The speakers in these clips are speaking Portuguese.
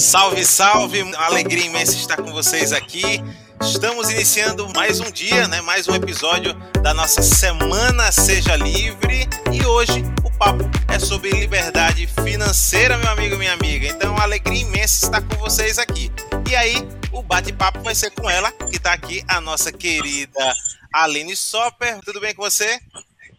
Salve, salve! Alegria imensa estar com vocês aqui. Estamos iniciando mais um dia, né? Mais um episódio da nossa Semana Seja Livre. E hoje o papo é sobre liberdade financeira, meu amigo, minha amiga. Então, alegria imensa estar com vocês aqui. E aí, o bate-papo vai ser com ela, que está aqui, a nossa querida Aline Sopper. Tudo bem com você?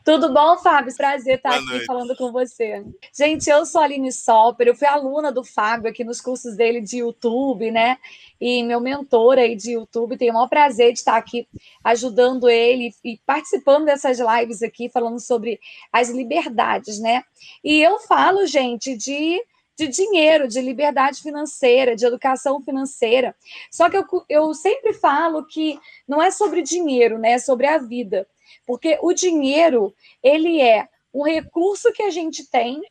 Tudo bom, Fábio? Prazer estar Boa aqui noite. falando com você. Gente, eu sou a Aline Sopper, eu fui aluna do Fábio aqui nos cursos dele de YouTube, né? E meu mentor aí de YouTube, tenho o maior prazer de estar aqui ajudando ele e participando dessas lives aqui, falando sobre as liberdades, né? E eu falo, gente, de de dinheiro, de liberdade financeira, de educação financeira. Só que eu, eu sempre falo que não é sobre dinheiro, né? É sobre a vida. Porque o dinheiro, ele é um recurso que a gente tem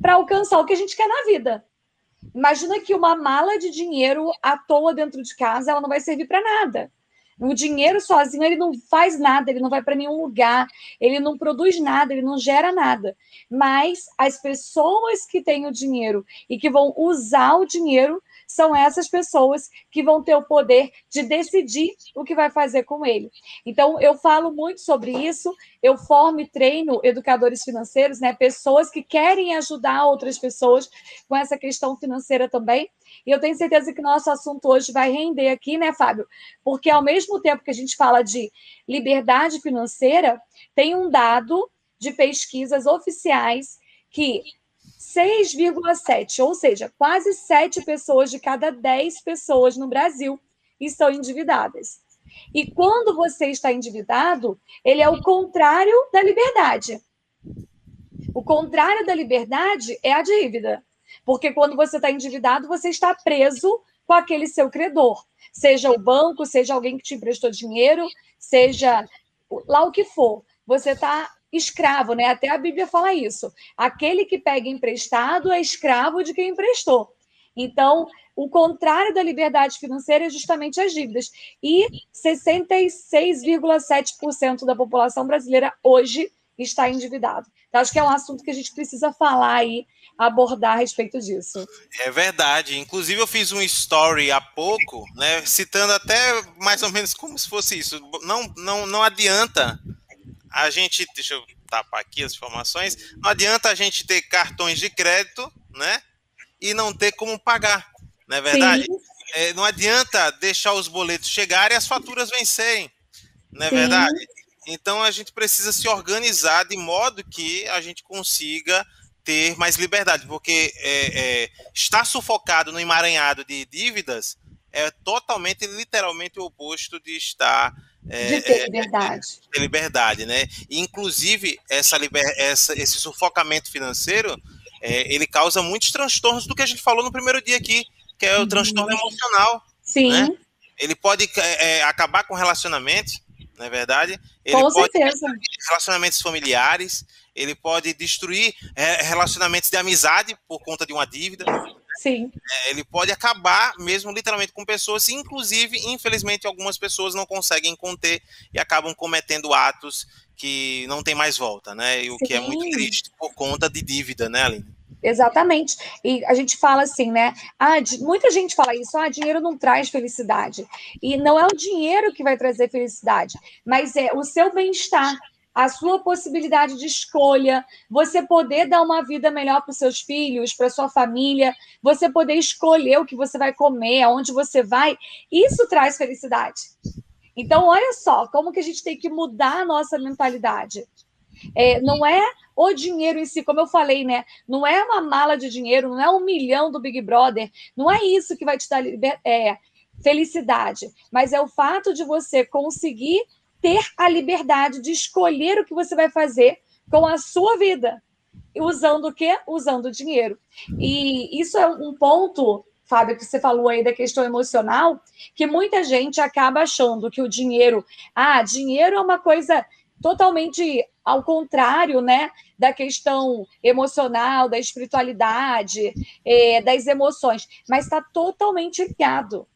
para alcançar o que a gente quer na vida. Imagina que uma mala de dinheiro à toa dentro de casa, ela não vai servir para nada. O dinheiro sozinho ele não faz nada, ele não vai para nenhum lugar, ele não produz nada, ele não gera nada. Mas as pessoas que têm o dinheiro e que vão usar o dinheiro são essas pessoas que vão ter o poder de decidir o que vai fazer com ele. Então, eu falo muito sobre isso, eu formo e treino educadores financeiros, né? Pessoas que querem ajudar outras pessoas com essa questão financeira também. E eu tenho certeza que nosso assunto hoje vai render aqui, né, Fábio? Porque ao mesmo tempo que a gente fala de liberdade financeira, tem um dado de pesquisas oficiais que 6,7, ou seja, quase 7 pessoas de cada 10 pessoas no Brasil estão endividadas. E quando você está endividado, ele é o contrário da liberdade. O contrário da liberdade é a dívida. Porque quando você está endividado, você está preso com aquele seu credor. Seja o banco, seja alguém que te emprestou dinheiro, seja lá o que for. Você está escravo, né? Até a Bíblia fala isso. Aquele que pega emprestado é escravo de quem emprestou. Então, o contrário da liberdade financeira é justamente as dívidas. E 66,7% da população brasileira hoje está endividado. Então, acho que é um assunto que a gente precisa falar aí, abordar a respeito disso. É verdade. Inclusive, eu fiz um story há pouco, né, citando até mais ou menos como se fosse isso. Não, não, não adianta a gente, deixa eu tapar aqui as informações, não adianta a gente ter cartões de crédito, né? E não ter como pagar, não é verdade? É, não adianta deixar os boletos chegarem e as faturas vencerem, não é Sim. verdade? Então a gente precisa se organizar de modo que a gente consiga ter mais liberdade, porque é, é, estar sufocado no emaranhado de dívidas é totalmente, literalmente o oposto de estar é, de ter é, liberdade. É, ter liberdade, né? inclusive, essa, liber, essa, esse sufocamento financeiro, é, ele causa muitos transtornos do que a gente falou no primeiro dia aqui, que é o uhum. transtorno emocional. Sim. Né? Ele pode é, acabar com relacionamentos, não é verdade? Ele com certeza. Relacionamentos familiares, ele pode destruir relacionamentos de amizade por conta de uma dívida. Sim. É, ele pode acabar mesmo literalmente com pessoas, inclusive, infelizmente, algumas pessoas não conseguem conter e acabam cometendo atos que não tem mais volta, né? E o Sim. que é muito triste por conta de dívida, né, Aline? Exatamente. E a gente fala assim, né? Ah, muita gente fala isso, ah, dinheiro não traz felicidade. E não é o dinheiro que vai trazer felicidade, mas é o seu bem-estar a sua possibilidade de escolha, você poder dar uma vida melhor para os seus filhos, para sua família, você poder escolher o que você vai comer, aonde você vai, isso traz felicidade. Então, olha só, como que a gente tem que mudar a nossa mentalidade. É, não é o dinheiro em si, como eu falei, né? Não é uma mala de dinheiro, não é um milhão do Big Brother, não é isso que vai te dar é, felicidade, mas é o fato de você conseguir ter a liberdade de escolher o que você vai fazer com a sua vida. Usando o quê? Usando o dinheiro. E isso é um ponto, Fábio, que você falou aí da questão emocional, que muita gente acaba achando que o dinheiro, ah, dinheiro é uma coisa totalmente ao contrário, né, da questão emocional, da espiritualidade, é, das emoções, mas está totalmente ligado,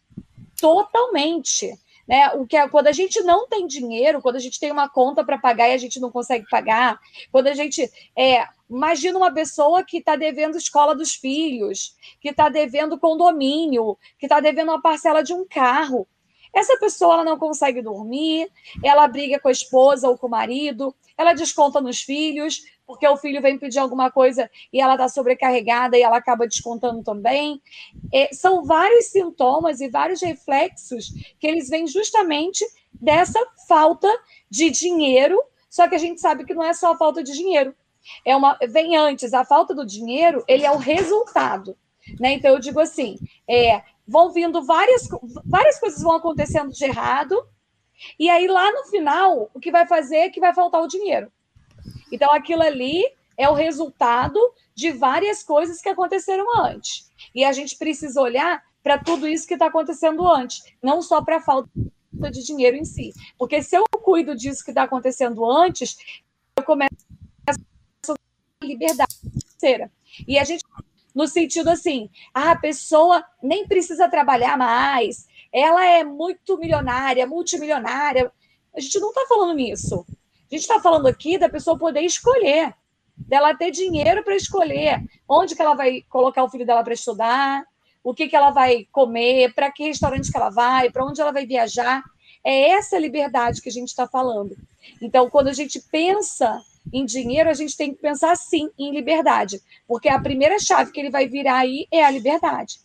totalmente. Né? O que é, quando a gente não tem dinheiro, quando a gente tem uma conta para pagar e a gente não consegue pagar, quando a gente é Imagina uma pessoa que está devendo escola dos filhos, que está devendo condomínio, que está devendo uma parcela de um carro. Essa pessoa ela não consegue dormir, ela briga com a esposa ou com o marido, ela desconta nos filhos, porque o filho vem pedir alguma coisa e ela está sobrecarregada e ela acaba descontando também. É, são vários sintomas e vários reflexos que eles vêm justamente dessa falta de dinheiro, só que a gente sabe que não é só a falta de dinheiro. É uma, vem antes, a falta do dinheiro, ele é o resultado. Né? Então, eu digo assim: é, vão vindo várias, várias coisas vão acontecendo de errado, e aí lá no final, o que vai fazer é que vai faltar o dinheiro. Então, aquilo ali é o resultado de várias coisas que aconteceram antes. E a gente precisa olhar para tudo isso que está acontecendo antes, não só para a falta de dinheiro em si. Porque se eu cuido disso que está acontecendo antes, eu começo a liberdade financeira. E a gente no sentido assim, ah, a pessoa nem precisa trabalhar mais, ela é muito milionária, multimilionária. A gente não está falando nisso. A gente está falando aqui da pessoa poder escolher, dela ter dinheiro para escolher onde que ela vai colocar o filho dela para estudar, o que, que ela vai comer, para que restaurante que ela vai, para onde ela vai viajar. É essa liberdade que a gente está falando. Então, quando a gente pensa em dinheiro, a gente tem que pensar sim em liberdade, porque a primeira chave que ele vai virar aí é a liberdade.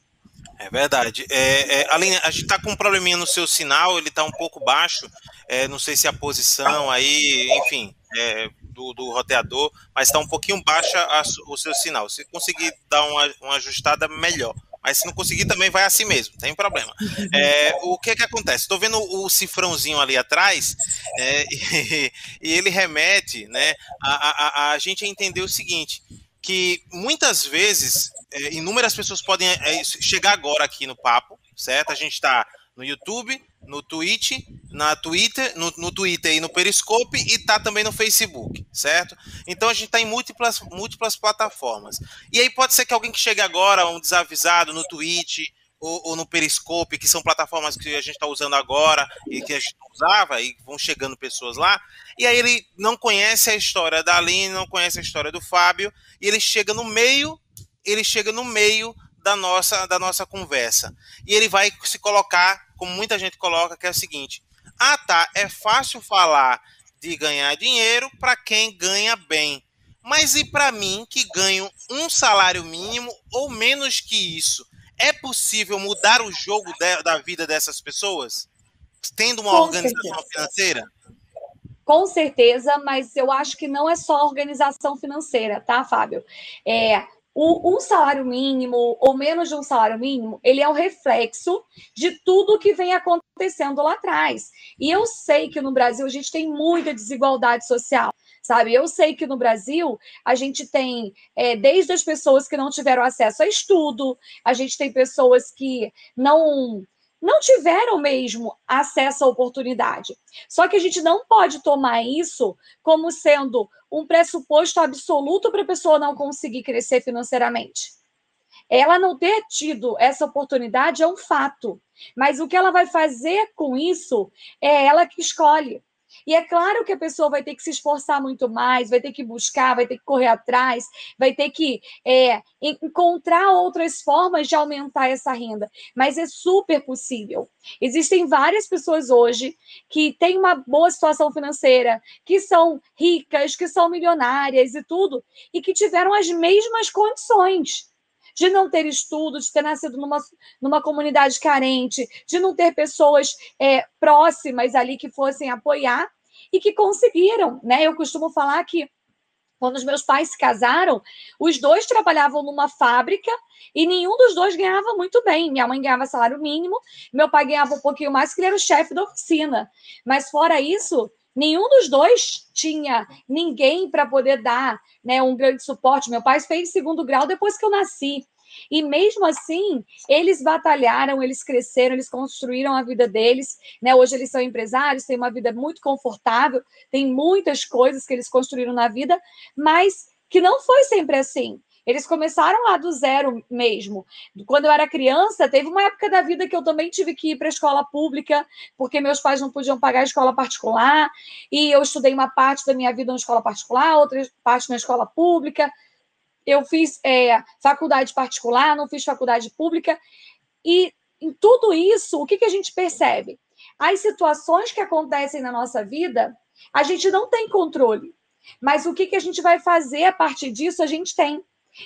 É verdade. É, é, Aline, a gente está com um probleminha no seu sinal, ele está um pouco baixo. É, não sei se é a posição aí, enfim, é, do, do, roteador, mas está um pouquinho baixa a, o seu sinal. Se conseguir dar uma, uma ajustada, melhor. Mas se não conseguir, também vai assim mesmo, tem problema. É, o que que acontece? Estou vendo o cifrãozinho ali atrás é, e, e, ele remete né, a, a, a, gente entender o seguinte, que muitas vezes, é, inúmeras pessoas podem é, chegar agora aqui no papo, certo? A gente está no YouTube, no Twitch, na Twitter, no, no Twitter e no Periscope e tá também no Facebook, certo? Então a gente está em múltiplas, múltiplas plataformas. E aí pode ser que alguém que chegue agora, um desavisado no Twitch ou, ou no Periscope, que são plataformas que a gente está usando agora e que a gente usava, e vão chegando pessoas lá, e aí ele não conhece a história da Aline, não conhece a história do Fábio, e ele chega no meio, ele chega no meio da nossa, da nossa conversa. E ele vai se colocar, como muita gente coloca, que é o seguinte: ah, tá, é fácil falar de ganhar dinheiro para quem ganha bem. Mas e para mim, que ganho um salário mínimo ou menos que isso? É possível mudar o jogo de, da vida dessas pessoas? Tendo uma Com organização certeza. financeira? Com certeza, mas eu acho que não é só organização financeira, tá, Fábio? É, o, um salário mínimo ou menos de um salário mínimo, ele é o reflexo de tudo que vem acontecendo lá atrás. E eu sei que no Brasil a gente tem muita desigualdade social sabe? Eu sei que no Brasil a gente tem é, desde as pessoas que não tiveram acesso a estudo, a gente tem pessoas que não não tiveram mesmo acesso à oportunidade. Só que a gente não pode tomar isso como sendo um pressuposto absoluto para a pessoa não conseguir crescer financeiramente. Ela não ter tido essa oportunidade é um fato, mas o que ela vai fazer com isso é ela que escolhe. E é claro que a pessoa vai ter que se esforçar muito mais, vai ter que buscar, vai ter que correr atrás, vai ter que é, encontrar outras formas de aumentar essa renda. Mas é super possível. Existem várias pessoas hoje que têm uma boa situação financeira, que são ricas, que são milionárias e tudo, e que tiveram as mesmas condições de não ter estudo, de ter nascido numa, numa comunidade carente, de não ter pessoas é, próximas ali que fossem apoiar e que conseguiram, né? Eu costumo falar que quando os meus pais se casaram, os dois trabalhavam numa fábrica e nenhum dos dois ganhava muito bem. Minha mãe ganhava salário mínimo, meu pai ganhava um pouquinho mais, porque ele era o chefe da oficina. Mas fora isso, nenhum dos dois tinha ninguém para poder dar né, um grande suporte. Meu pai fez segundo grau depois que eu nasci. E mesmo assim, eles batalharam, eles cresceram, eles construíram a vida deles. Né? Hoje eles são empresários, têm uma vida muito confortável, tem muitas coisas que eles construíram na vida, mas que não foi sempre assim. Eles começaram lá do zero mesmo. Quando eu era criança, teve uma época da vida que eu também tive que ir para a escola pública, porque meus pais não podiam pagar a escola particular, e eu estudei uma parte da minha vida na escola particular, outra parte na escola pública. Eu fiz é, faculdade particular, não fiz faculdade pública, e em tudo isso, o que, que a gente percebe? As situações que acontecem na nossa vida, a gente não tem controle. Mas o que, que a gente vai fazer a partir disso, a gente tem.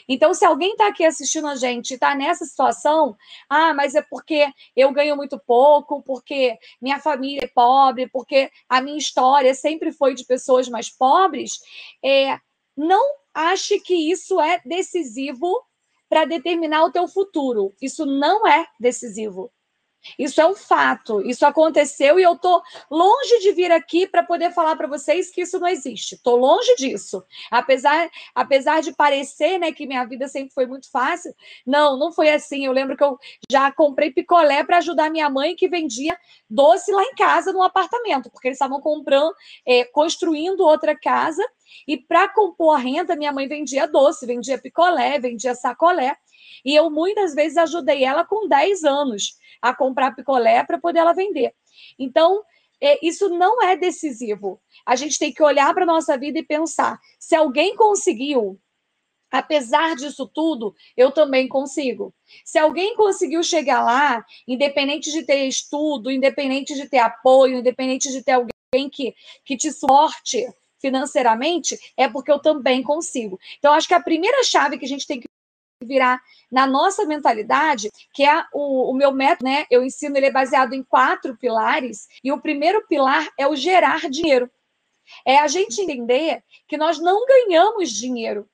Então, se alguém está aqui assistindo a gente e está nessa situação, ah, mas é porque eu ganho muito pouco, porque minha família é pobre, porque a minha história sempre foi de pessoas mais pobres, é, não ache que isso é decisivo para determinar o teu futuro. Isso não é decisivo. Isso é um fato, isso aconteceu e eu estou longe de vir aqui para poder falar para vocês que isso não existe. Estou longe disso. Apesar, apesar de parecer né, que minha vida sempre foi muito fácil, não, não foi assim. Eu lembro que eu já comprei picolé para ajudar minha mãe que vendia doce lá em casa no apartamento, porque eles estavam comprando, é, construindo outra casa e para compor a renda, minha mãe vendia doce, vendia picolé, vendia sacolé. E eu muitas vezes ajudei ela com 10 anos a comprar picolé para poder ela vender. Então, é, isso não é decisivo. A gente tem que olhar para a nossa vida e pensar: se alguém conseguiu, apesar disso tudo, eu também consigo. Se alguém conseguiu chegar lá, independente de ter estudo, independente de ter apoio, independente de ter alguém que, que te suporte financeiramente, é porque eu também consigo. Então, acho que a primeira chave que a gente tem que virar na nossa mentalidade, que é o, o, meu método, né? Eu ensino, ele é baseado em quatro pilares, e o primeiro pilar é o gerar dinheiro. É a gente entender que nós não ganhamos dinheiro,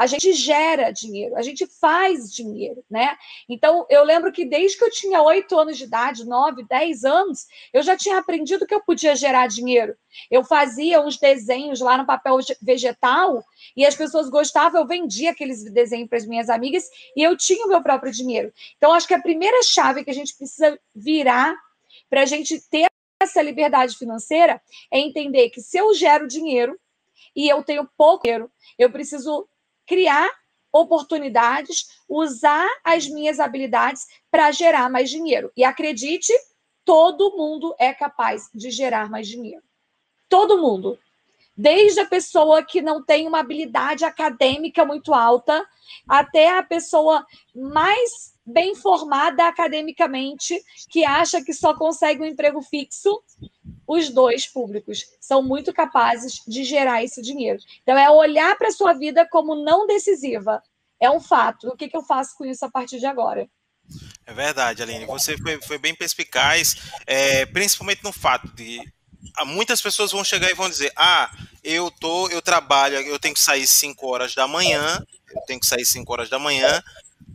a gente gera dinheiro, a gente faz dinheiro, né? Então, eu lembro que desde que eu tinha oito anos de idade, nove, dez anos, eu já tinha aprendido que eu podia gerar dinheiro. Eu fazia uns desenhos lá no papel vegetal e as pessoas gostavam, eu vendia aqueles desenhos para as minhas amigas e eu tinha o meu próprio dinheiro. Então, acho que a primeira chave que a gente precisa virar para a gente ter essa liberdade financeira é entender que se eu gero dinheiro e eu tenho pouco dinheiro, eu preciso criar oportunidades, usar as minhas habilidades para gerar mais dinheiro. E acredite, todo mundo é capaz de gerar mais dinheiro. Todo mundo. Desde a pessoa que não tem uma habilidade acadêmica muito alta, até a pessoa mais bem formada academicamente, que acha que só consegue um emprego fixo, os dois públicos são muito capazes de gerar esse dinheiro. Então, é olhar para a sua vida como não decisiva. É um fato. O que, que eu faço com isso a partir de agora? É verdade, Aline. Você foi, foi bem perspicaz, é, principalmente no fato de muitas pessoas vão chegar e vão dizer: Ah, eu tô, eu trabalho, eu tenho que sair 5 horas da manhã, eu tenho que sair 5 horas da manhã,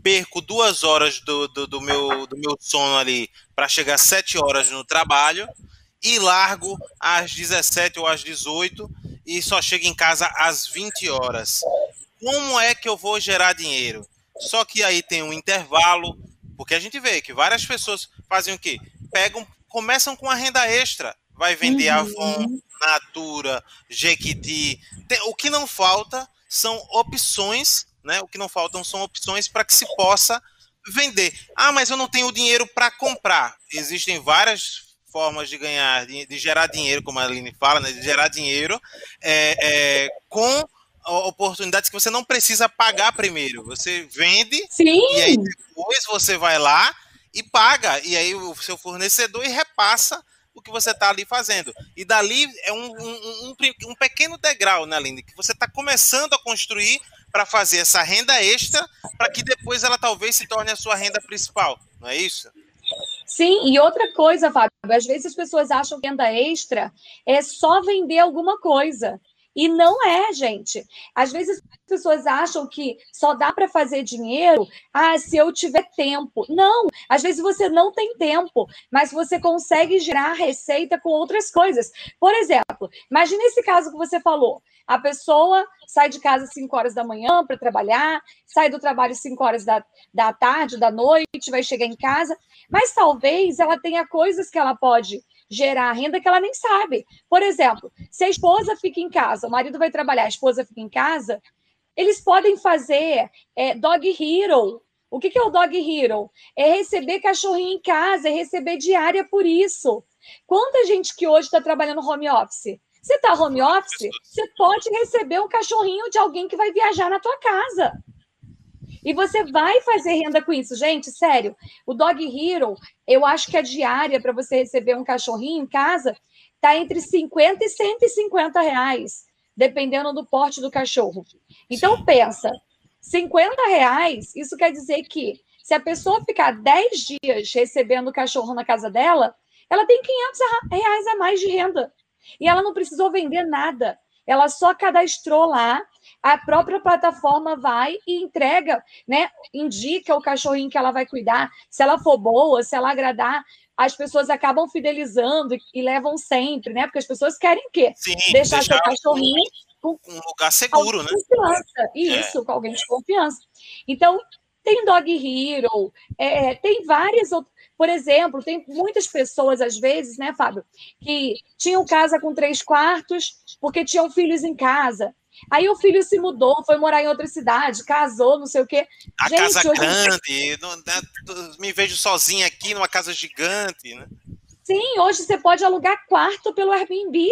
perco duas horas do, do, do meu, do meu sono ali para chegar 7 horas no trabalho e largo às 17 ou às 18 e só chego em casa às 20 horas. Como é que eu vou gerar dinheiro? Só que aí tem um intervalo, porque a gente vê que várias pessoas fazem o quê? Pegam, começam com a renda extra, vai vender uhum. Avon, Natura, Jequiti. O que não falta são opções, né? O que não faltam são opções para que se possa vender. Ah, mas eu não tenho dinheiro para comprar. Existem várias formas de ganhar, de, de, gerar dinheiro, como a Aline fala, né, de gerar dinheiro é, é, com oportunidades que você não precisa pagar primeiro. Você vende Sim. e aí depois você vai lá e paga. E aí o seu fornecedor e repassa o que você está ali fazendo. E dali é um, um, um, um pequeno degrau, né, Aline? Que você está começando a construir para fazer essa renda extra para que depois ela talvez se torne a sua renda principal. Não é isso? Sim, e outra coisa, Fábio, às vezes as pessoas acham que renda extra é só vender alguma coisa. E não é, gente. Às vezes as pessoas acham que só dá para fazer dinheiro ah, se eu tiver tempo. Não, às vezes você não tem tempo, mas você consegue gerar receita com outras coisas. Por exemplo, imagine esse caso que você falou. A pessoa sai de casa às 5 horas da manhã para trabalhar, sai do trabalho às 5 horas da, da tarde, da noite, vai chegar em casa, mas talvez ela tenha coisas que ela pode gerar renda que ela nem sabe. Por exemplo, se a esposa fica em casa, o marido vai trabalhar, a esposa fica em casa, Eles podem fazer é, Dog Hero. O que, que é o Dog Hero? É receber cachorrinho em casa, é receber diária por isso. Quanta gente que hoje está trabalhando home office? Você está home office, você pode receber um cachorrinho de alguém que vai viajar na tua casa. E você vai fazer renda com isso. Gente, sério, o Dog Hero, eu acho que a diária para você receber um cachorrinho em casa está entre 50 e 150 reais, dependendo do porte do cachorro. Então, pensa, 50 reais, isso quer dizer que se a pessoa ficar 10 dias recebendo o cachorro na casa dela, ela tem 500 reais a mais de renda. E ela não precisou vender nada. Ela só cadastrou lá, a própria plataforma vai e entrega, né? Indica o cachorrinho que ela vai cuidar. Se ela for boa, se ela agradar, as pessoas acabam fidelizando e, levam sempre, né? Porque as pessoas querem o quê? Sim, deixar, seu cachorrinho com um lugar seguro, né? Confiança. É. Isso, é. com alguém de confiança. Então, tem Dog Hero, é, tem várias outras. Por exemplo, tem muitas pessoas, às vezes, né, Fábio, que tinham casa com três quartos porque tinham filhos em casa. Aí o filho se mudou, foi morar em outra cidade, casou, não sei o quê. A Gente, casa grande, não, né, me vejo sozinha aqui numa casa gigante, né? Sim, hoje você pode alugar quarto pelo Airbnb.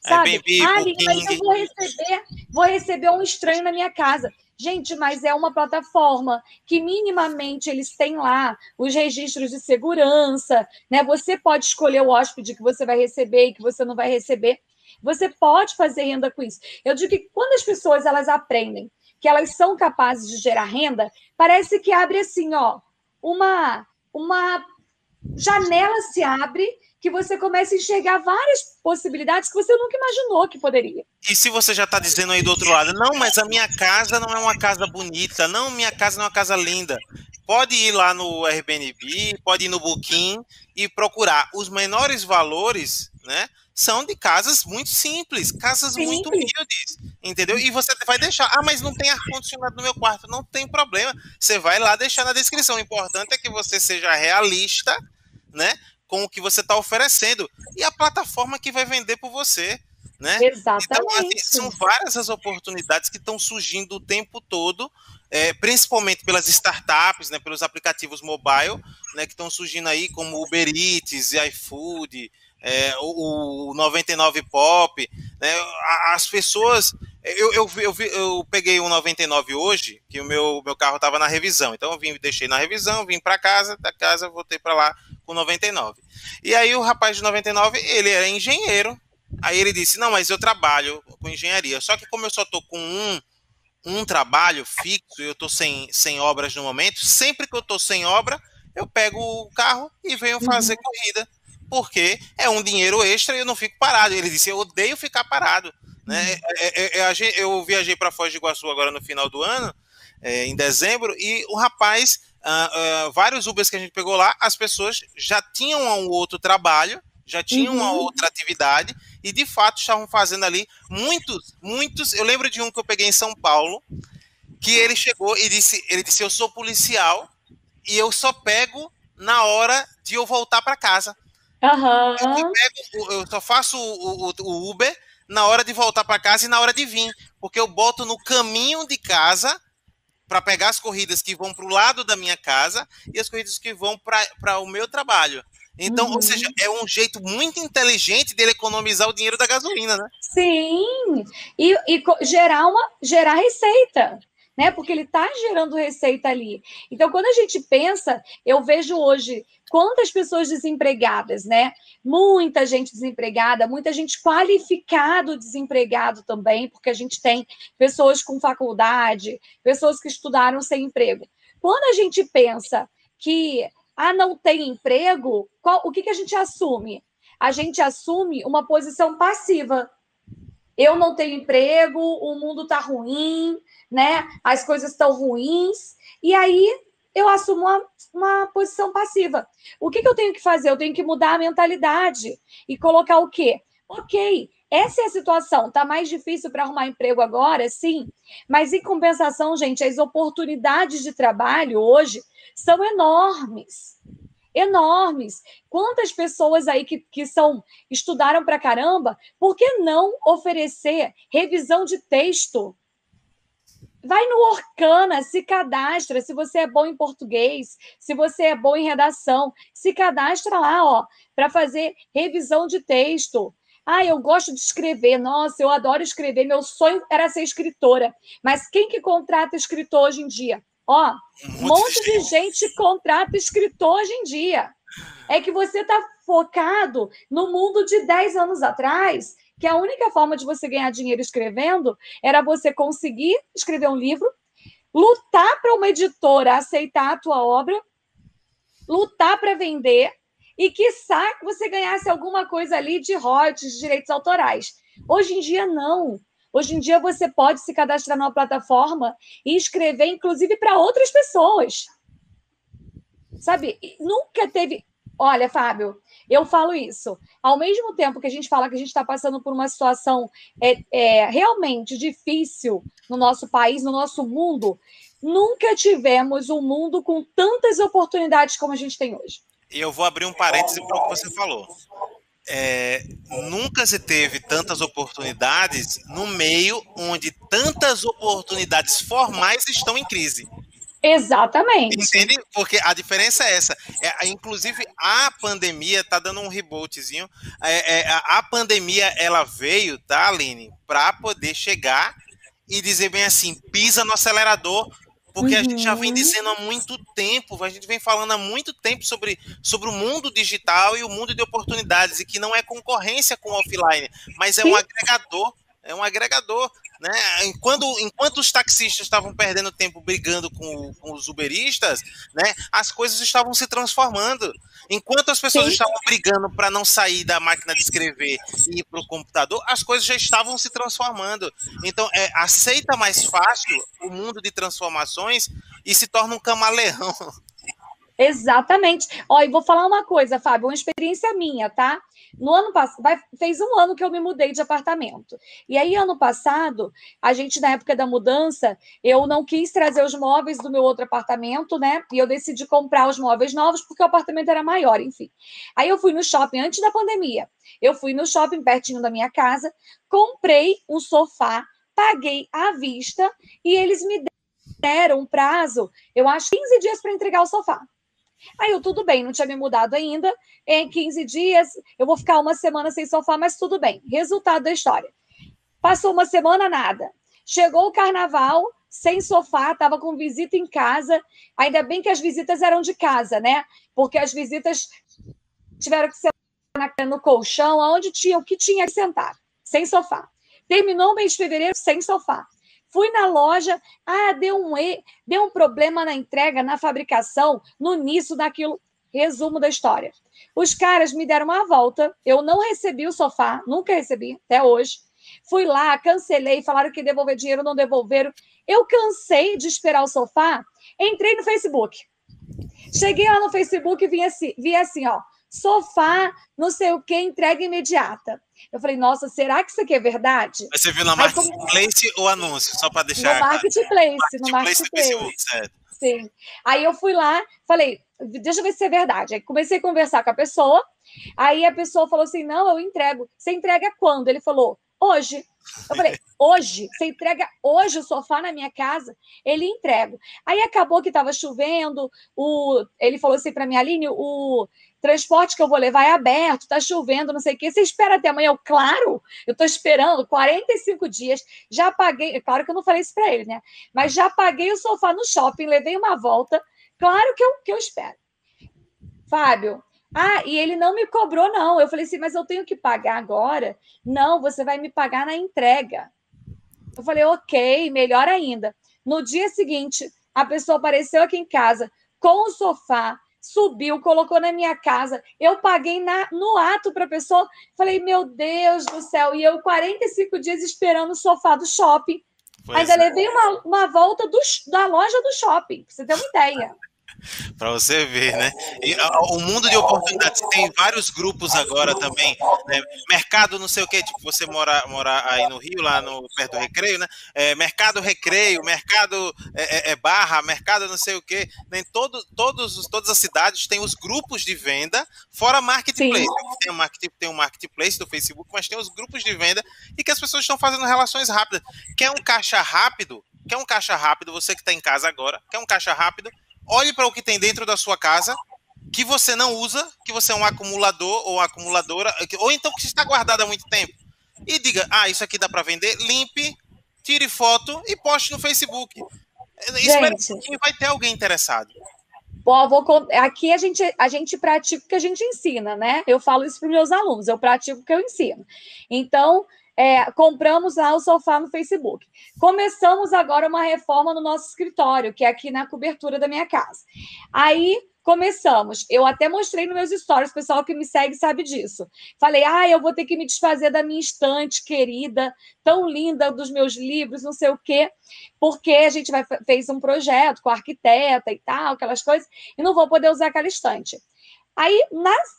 Sabe? Airbnb, ah, mas eu vou receber, vou receber um estranho na minha casa. Gente, mas é uma plataforma que minimamente eles têm lá os registros de segurança, né? Você pode escolher o hóspede que você vai receber e que você não vai receber. Você pode fazer renda com isso. Eu digo que quando as pessoas elas aprendem que elas são capazes de gerar renda, parece que abre assim, ó, uma uma janela se abre que você começa a enxergar várias possibilidades que você nunca imaginou que poderia. E se você já está dizendo aí do outro lado, não, mas a minha casa não é uma casa bonita, não, minha casa não é uma casa linda. Pode ir lá no Airbnb, pode ir no Booking e procurar os menores valores, né? São de casas muito simples, casas simples. muito humildes, entendeu? E você vai deixar, ah, mas não tem ar-condicionado no meu quarto, não tem problema. Você vai lá deixar na descrição. O importante é que você seja realista, né? com o que você está oferecendo e a plataforma que vai vender por você. Né? Exatamente. Então, assim, são várias as oportunidades que estão surgindo o tempo todo, é, principalmente pelas startups, né, pelos aplicativos mobile, né, que estão surgindo aí, como Uber Eats, iFood, é, o, o 99 Pop. Né, as pessoas. Eu, eu, eu, eu, peguei um 99 hoje, que o meu, meu carro estava na revisão. Então eu vim, deixei na revisão, vim para casa, da casa voltei para lá com 99. E aí o rapaz de 99, ele era engenheiro. Aí ele disse: "Não, mas eu trabalho com engenharia. Só que como eu só tô com um um trabalho fixo, eu tô sem, sem obras no momento, sempre que eu tô sem obra, eu pego o carro e venho fazer uhum. corrida, porque é um dinheiro extra e eu não fico parado. Ele disse: "Eu odeio ficar parado". Né? Uhum. É, é, é, eu viajei para Foz do Iguaçu agora no final do ano, em dezembro, e o rapaz uh, uh, vários Ubers que a gente pegou lá, as pessoas já tinham um outro trabalho, já tinham uhum. uma outra atividade e de fato estavam fazendo ali muitos, muitos. Eu lembro de um que eu peguei em São Paulo, que ele chegou e disse, ele disse, eu sou policial e eu só pego na hora de eu voltar para casa. Uhum. Eu, eu, só faço o, o, o Uber na hora de voltar para casa e na hora de vir, porque eu boto no caminho de casa para pegar as corridas que vão para o lado da minha casa e as corridas que vão para o meu trabalho. Então, uhum. ou seja, é um jeito muito inteligente dele economizar o dinheiro da gasolina, né? Sim, e, e gerar uma gerar receita né? Porque ele está gerando receita ali. Então, quando a gente pensa, eu vejo hoje quantas pessoas desempregadas, né? Muita gente desempregada, muita gente qualificado desempregado também, porque a gente tem pessoas com faculdade, pessoas que estudaram sem emprego. Quando a gente pensa que ah, não tem emprego, qual, o que, que a gente assume? A gente assume uma posição passiva. Eu não tenho emprego, o mundo está ruim, né? As coisas estão ruins, e aí eu assumo uma, uma posição passiva. O que, que eu tenho que fazer? Eu tenho que mudar a mentalidade e colocar o quê? Ok, essa é a situação. Tá mais difícil para arrumar emprego agora, sim. Mas em compensação, gente, as oportunidades de trabalho hoje são enormes. Enormes. Quantas pessoas aí que, que são estudaram para caramba, por que não oferecer revisão de texto? Vai no Orkana, se cadastra. Se você é bom em português, se você é bom em redação, se cadastra lá, ó, para fazer revisão de texto. Ah, eu gosto de escrever. Nossa, eu adoro escrever. Meu sonho era ser escritora. Mas quem que contrata escritor hoje em dia? Ó, um monte de gente contrata escritor hoje em dia. É que você está focado no mundo de 10 anos atrás, que a única forma de você ganhar dinheiro escrevendo era você conseguir escrever um livro, lutar para uma editora aceitar a tua obra, lutar para vender e que você ganhasse alguma coisa ali de royalties, de direitos autorais. Hoje em dia, não. Hoje em dia, você pode se cadastrar numa plataforma e escrever, inclusive, para outras pessoas. Sabe? Nunca teve. Olha, Fábio, eu falo isso. Ao mesmo tempo que a gente fala que a gente está passando por uma situação é, é, realmente difícil no nosso país, no nosso mundo, nunca tivemos um mundo com tantas oportunidades como a gente tem hoje. E eu vou abrir um parêntese para o que você falou. É, nunca se teve tantas oportunidades no meio onde tantas oportunidades formais estão em crise. Exatamente. Entende? Porque a diferença é essa. É, inclusive, a pandemia tá dando um rebootzinho. É, é, a pandemia, ela veio, tá, Aline, para poder chegar e dizer bem assim, pisa no acelerador, porque uhum. a gente já vem uhum. dizendo há muito tempo, a gente vem falando há muito tempo sobre, sobre o mundo digital e o mundo de oportunidades, e que não é concorrência com o offline, mas é um agregador, é um agregador. Né? Enquanto, enquanto os taxistas estavam perdendo tempo brigando com, com os uberistas, né, as coisas estavam se transformando. Enquanto as pessoas Sim. estavam brigando para não sair da máquina de escrever e ir para o computador, as coisas já estavam se transformando. Então, é, aceita mais fácil o mundo de transformações e se torna um camaleão. Exatamente. Ó, e vou falar uma coisa, Fábio, uma experiência minha, tá? No ano passado, fez um ano que eu me mudei de apartamento. E aí, ano passado, a gente, na época da mudança, eu não quis trazer os móveis do meu outro apartamento, né? E eu decidi comprar os móveis novos porque o apartamento era maior, enfim. Aí eu fui no shopping antes da pandemia. Eu fui no shopping pertinho da minha casa, comprei um sofá, paguei à vista e eles me deram um prazo, eu acho, 15 dias para entregar o sofá. Aí eu, tudo bem, não tinha me mudado ainda. Em 15 dias, eu vou ficar uma semana sem sofá, mas tudo bem. Resultado da história. Passou uma semana, nada. Chegou o carnaval, sem sofá, estava com visita em casa. Ainda bem que as visitas eram de casa, né? Porque as visitas tiveram que sentar no colchão, onde tinha o que tinha que sentar, sem sofá. Terminou o mês de fevereiro sem sofá. Fui na loja, ah, deu um, e, deu um problema na entrega, na fabricação, no nisso, naquilo. Resumo da história. Os caras me deram uma volta, eu não recebi o sofá, nunca recebi, até hoje. Fui lá, cancelei, falaram que devolver dinheiro, não devolveram. Eu cansei de esperar o sofá, entrei no Facebook. Cheguei lá no Facebook e vi assim, vi assim ó, sofá, não sei o que, entrega imediata. Eu falei, nossa, será que isso aqui é verdade? Mas você viu na Marketplace ou anúncio? Só para deixar. No Marketplace, no Marketplace. Facebook, certo. Sim. Aí eu fui lá, falei, deixa eu ver se é verdade. Aí comecei a conversar com a pessoa. Aí a pessoa falou assim: não, eu entrego. Você entrega quando? Ele falou, hoje. Eu falei, hoje? Você entrega hoje o sofá na minha casa? Ele entrega. Aí acabou que estava chovendo, o, ele falou assim para mim, Aline, o transporte que eu vou levar é aberto, está chovendo, não sei o quê. Você espera até amanhã? Eu, claro, eu estou esperando 45 dias, já paguei, é claro que eu não falei isso para ele, né? Mas já paguei o sofá no shopping, levei uma volta, claro que eu, que eu espero. Fábio, ah, e ele não me cobrou, não. Eu falei assim, mas eu tenho que pagar agora? Não, você vai me pagar na entrega. Eu falei, ok, melhor ainda. No dia seguinte, a pessoa apareceu aqui em casa com o sofá, subiu, colocou na minha casa. Eu paguei na, no ato para a pessoa. Falei, meu Deus do céu. E eu, 45 dias esperando o sofá do shopping. Pois Ainda é. levei uma, uma volta do, da loja do shopping, para você ter uma ideia. para você ver, né? E, o mundo de oportunidades tem vários grupos agora também. Né? Mercado, não sei o que, tipo, você mora, mora aí no Rio, lá no perto do Recreio, né? É, mercado Recreio, Mercado é, é, é Barra, Mercado não sei o que. Nem todo, todos, todas as cidades têm os grupos de venda, fora marketplace. Tem um, market, tem um marketplace do Facebook, mas tem os grupos de venda e que as pessoas estão fazendo relações rápidas. Quer um caixa rápido? quer um caixa rápido, você que está em casa agora, quer um caixa rápido, olhe para o que tem dentro da sua casa, que você não usa, que você é um acumulador ou acumuladora, ou então que está guardado há muito tempo. E diga, ah, isso aqui dá para vender, limpe, tire foto e poste no Facebook. Espero que vai ter alguém interessado. Bom, vou, aqui a gente, a gente pratica o que a gente ensina, né? Eu falo isso para os meus alunos, eu pratico o que eu ensino. Então, é, compramos lá o sofá no Facebook. Começamos agora uma reforma no nosso escritório, que é aqui na cobertura da minha casa. Aí Começamos. Eu até mostrei nos meus stories, o pessoal que me segue sabe disso. Falei, ah, eu vou ter que me desfazer da minha estante querida, tão linda dos meus livros, não sei o quê, porque a gente vai, fez um projeto com a arquiteta e tal, aquelas coisas, e não vou poder usar aquela estante. Aí,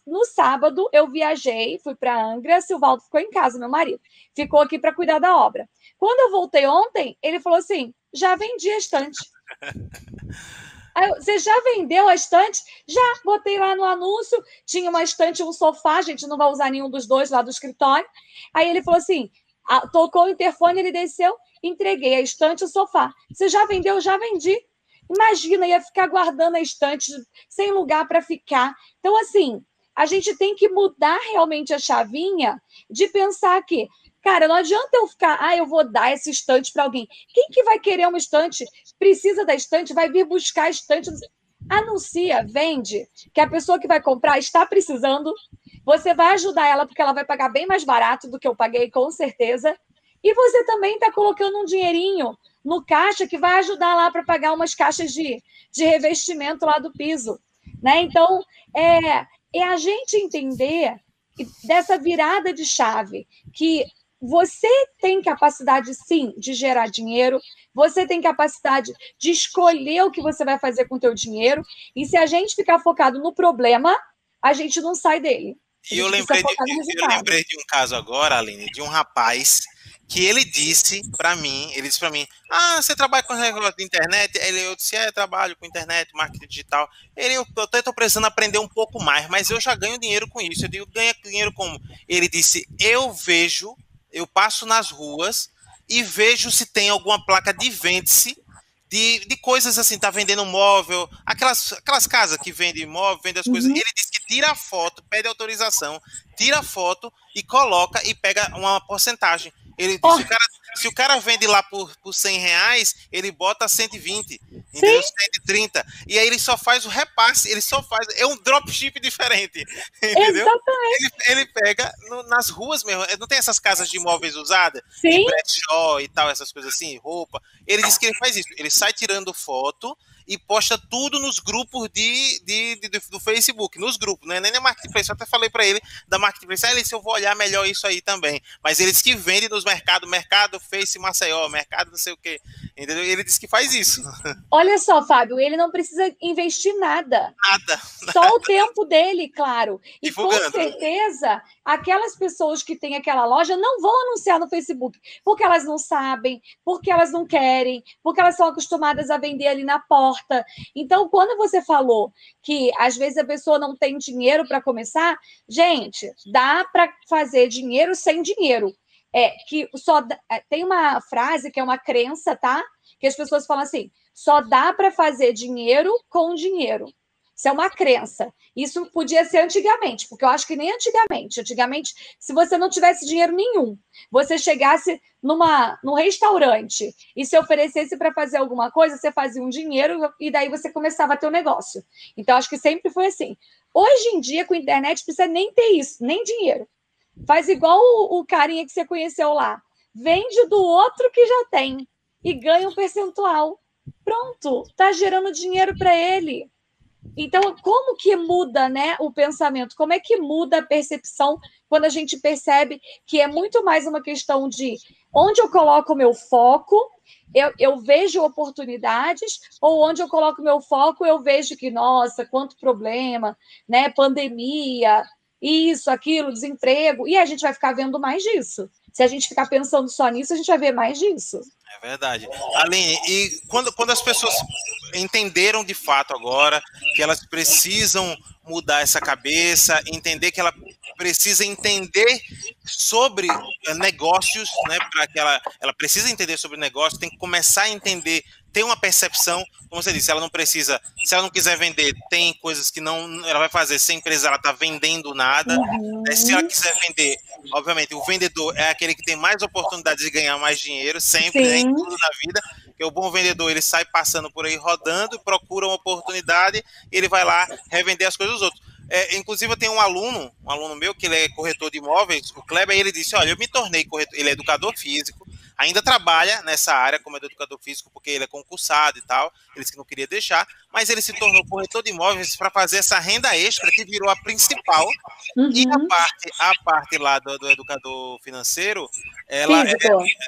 no sábado, eu viajei, fui para Angra, Silvaldo ficou em casa, meu marido. Ficou aqui para cuidar da obra. Quando eu voltei ontem, ele falou assim: já vendi a estante. você já vendeu a estante? Já, botei lá no anúncio, tinha uma estante e um sofá, a gente não vai usar nenhum dos dois lá do escritório. Aí ele falou assim: tocou o interfone, ele desceu, entreguei a estante e o sofá. Você já vendeu? Já vendi. Imagina, ia ficar guardando a estante sem lugar para ficar. Então, assim, a gente tem que mudar realmente a chavinha de pensar que Cara, não adianta eu ficar, ah, eu vou dar esse estante para alguém. Quem que vai querer uma estante? Precisa da estante, vai vir buscar a estante. Anuncia, vende, que a pessoa que vai comprar está precisando. Você vai ajudar ela, porque ela vai pagar bem mais barato do que eu paguei, com certeza. E você também está colocando um dinheirinho no caixa que vai ajudar lá para pagar umas caixas de, de revestimento lá do piso. Né? Então, é, é a gente entender dessa virada de chave que você tem capacidade, sim, de gerar dinheiro, você tem capacidade de escolher o que você vai fazer com o teu dinheiro, e se a gente ficar focado no problema, a gente não sai dele. E eu lembrei, de, eu lembrei de um caso agora, Aline, de um rapaz que ele disse para mim, ele disse para mim, ah, você trabalha com negócio de internet? Ele, eu disse, é, eu trabalho com internet, marketing digital. Ele, eu, até tô precisando aprender um pouco mais, mas eu já ganho dinheiro com isso. Eu digo, ganha dinheiro como? Ele disse, eu vejo eu passo nas ruas e vejo se tem alguma placa de vende-se de, de coisas assim, tá vendendo móvel, aquelas, aquelas casas que vendem móvel, vendem as uhum. coisas. Ele diz que tira a foto, pede autorização, tira a foto e coloca e pega uma porcentagem. Ele oh. o cara, se o cara vende lá por, por 100 reais, ele bota 120, entendeu? 130. E aí ele só faz o repasse, ele só faz. É um dropship diferente. Entendeu? Exatamente. Ele, ele pega no, nas ruas mesmo. Não tem essas casas de imóveis usadas? Sim. De e tal, essas coisas assim, roupa. Ele diz que ele faz isso. Ele sai tirando foto e posta tudo nos grupos de, de, de, do Facebook, nos grupos, né? Nem na Marketplace. Eu até falei para ele da Marketplace, ah, se eu vou olhar melhor isso aí também. Mas ele diz que vende nos mercados, mercado Face Maceió, mercado não sei o quê. Entendeu? Ele diz que faz isso. Olha só, Fábio, ele não precisa investir nada. Nada. Só o tempo dele, claro. E Divulgando. com certeza, aquelas pessoas que têm aquela loja não vão anunciar no Facebook, porque elas não sabem, porque elas não querem, porque elas são acostumadas a vender ali na porta. Então, quando você falou que às vezes a pessoa não tem dinheiro para começar, gente, dá para fazer dinheiro sem dinheiro. É que só é, tem uma frase que é uma crença, tá? Que as pessoas falam assim: só dá para fazer dinheiro com dinheiro. Isso é uma crença. Isso podia ser antigamente, porque eu acho que nem antigamente. Antigamente, se você não tivesse dinheiro nenhum, você chegasse numa, num restaurante e se oferecesse para fazer alguma coisa, você fazia um dinheiro e daí você começava a ter um negócio. Então, acho que sempre foi assim. Hoje em dia, com a internet, precisa nem ter isso, nem dinheiro. Faz igual o, o carinha que você conheceu lá. Vende do outro que já tem e ganha um percentual. Pronto, tá gerando dinheiro para ele. Então, como que muda né, o pensamento? Como é que muda a percepção quando a gente percebe que é muito mais uma questão de onde eu coloco o meu foco, eu, eu vejo oportunidades, ou onde eu coloco o meu foco, eu vejo que, nossa, quanto problema, né? Pandemia, isso, aquilo, desemprego, e a gente vai ficar vendo mais disso. Se a gente ficar pensando só nisso, a gente vai ver mais disso. É verdade. Aline, e quando, quando as pessoas entenderam de fato agora que elas precisam mudar essa cabeça, entender que ela precisa entender sobre eh, negócios, né? Para que ela, ela precisa entender sobre negócios, tem que começar a entender, ter uma percepção, como você disse, ela não precisa, se ela não quiser vender, tem coisas que não ela vai fazer sem empresa, ela está vendendo nada. Uhum. Né? Se ela quiser vender, obviamente, o vendedor é aquele que tem mais oportunidades de ganhar mais dinheiro, sempre, né, em tudo na vida. Porque o bom vendedor ele sai passando por aí rodando, procura uma oportunidade, e ele vai lá revender as coisas dos outros. É, inclusive, eu tenho um aluno, um aluno meu, que ele é corretor de imóveis, o Kleber, ele disse: Olha, eu me tornei corretor, ele é educador físico, ainda trabalha nessa área como educador físico, porque ele é concursado e tal, ele disse que não queria deixar, mas ele se tornou corretor de imóveis para fazer essa renda extra que virou a principal. Uhum. E a uhum. parte, a parte lá do, do educador financeiro, ela é,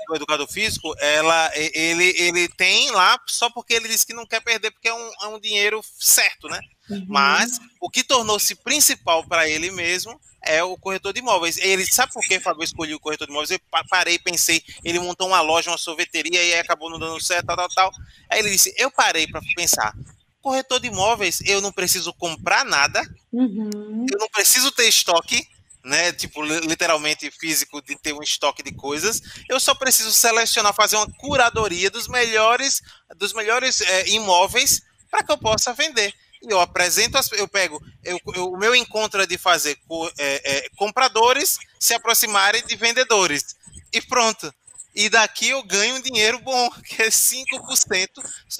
do educador físico, ela, ele, ele tem lá só porque ele disse que não quer perder, porque é um, é um dinheiro certo, né? Uhum. Mas o que tornou-se principal para ele mesmo é o corretor de imóveis. Ele sabe por que Fábio escolheu o corretor de imóveis? Eu parei, pensei, ele montou uma loja, uma sorveteria e acabou não dando certo, tal, tal, tal. Aí ele disse: Eu parei para pensar. Corretor de imóveis, eu não preciso comprar nada, uhum. eu não preciso ter estoque, né? Tipo, literalmente físico de ter um estoque de coisas. Eu só preciso selecionar, fazer uma curadoria dos melhores, dos melhores é, imóveis para que eu possa vender eu apresento, as, eu pego, eu, eu, o meu encontro é de fazer é, é, compradores se aproximarem de vendedores. E pronto. E daqui eu ganho um dinheiro bom, que é 5%.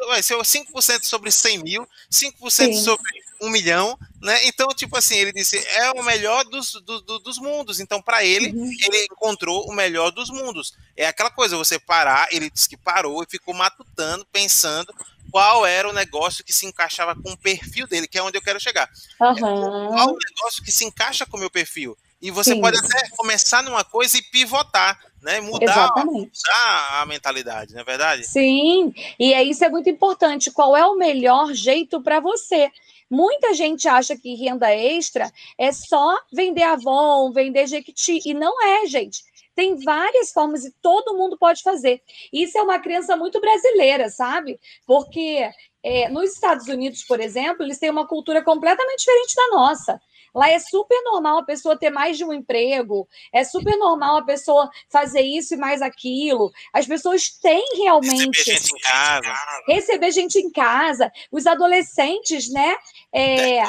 Vai ser 5% sobre 100 mil, 5% Sim. sobre 1 milhão, né? Então, tipo assim, ele disse, é o melhor dos, do, do, dos mundos. Então, para ele, uhum. ele encontrou o melhor dos mundos. É aquela coisa, você parar, ele disse que parou e ficou matutando, pensando qual era o negócio que se encaixava com o perfil dele, que é onde eu quero chegar. Uhum. Qual o negócio que se encaixa com o meu perfil? E você Sim. pode até começar numa coisa e pivotar, né? Mudar, mudar, a mentalidade, não é verdade? Sim, e é, isso é muito importante. Qual é o melhor jeito para você? Muita gente acha que renda extra é só vender Avon, vender Jequiti, e não é, gente. Tem várias formas e todo mundo pode fazer. Isso é uma crença muito brasileira, sabe? Porque é, nos Estados Unidos, por exemplo, eles têm uma cultura completamente diferente da nossa. Lá é super normal a pessoa ter mais de um emprego, é super normal a pessoa fazer isso e mais aquilo. As pessoas têm realmente. Receber gente em casa. Receber gente em casa. Os adolescentes, né? É,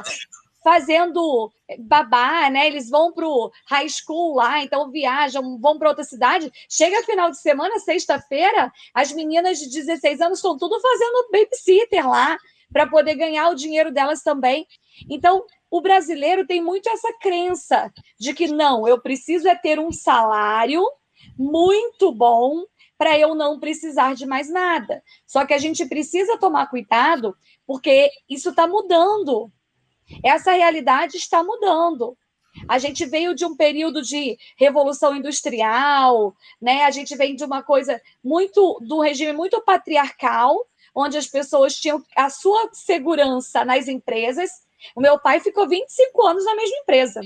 fazendo babá, né? Eles vão para o high school lá, então viajam, vão para outra cidade. Chega final de semana, sexta-feira, as meninas de 16 anos estão tudo fazendo babysitter lá para poder ganhar o dinheiro delas também. Então, o brasileiro tem muito essa crença de que não, eu preciso é ter um salário muito bom para eu não precisar de mais nada. Só que a gente precisa tomar cuidado porque isso está mudando. Essa realidade está mudando. A gente veio de um período de revolução industrial, né? A gente vem de uma coisa muito do regime muito patriarcal, onde as pessoas tinham a sua segurança nas empresas. O meu pai ficou 25 anos na mesma empresa.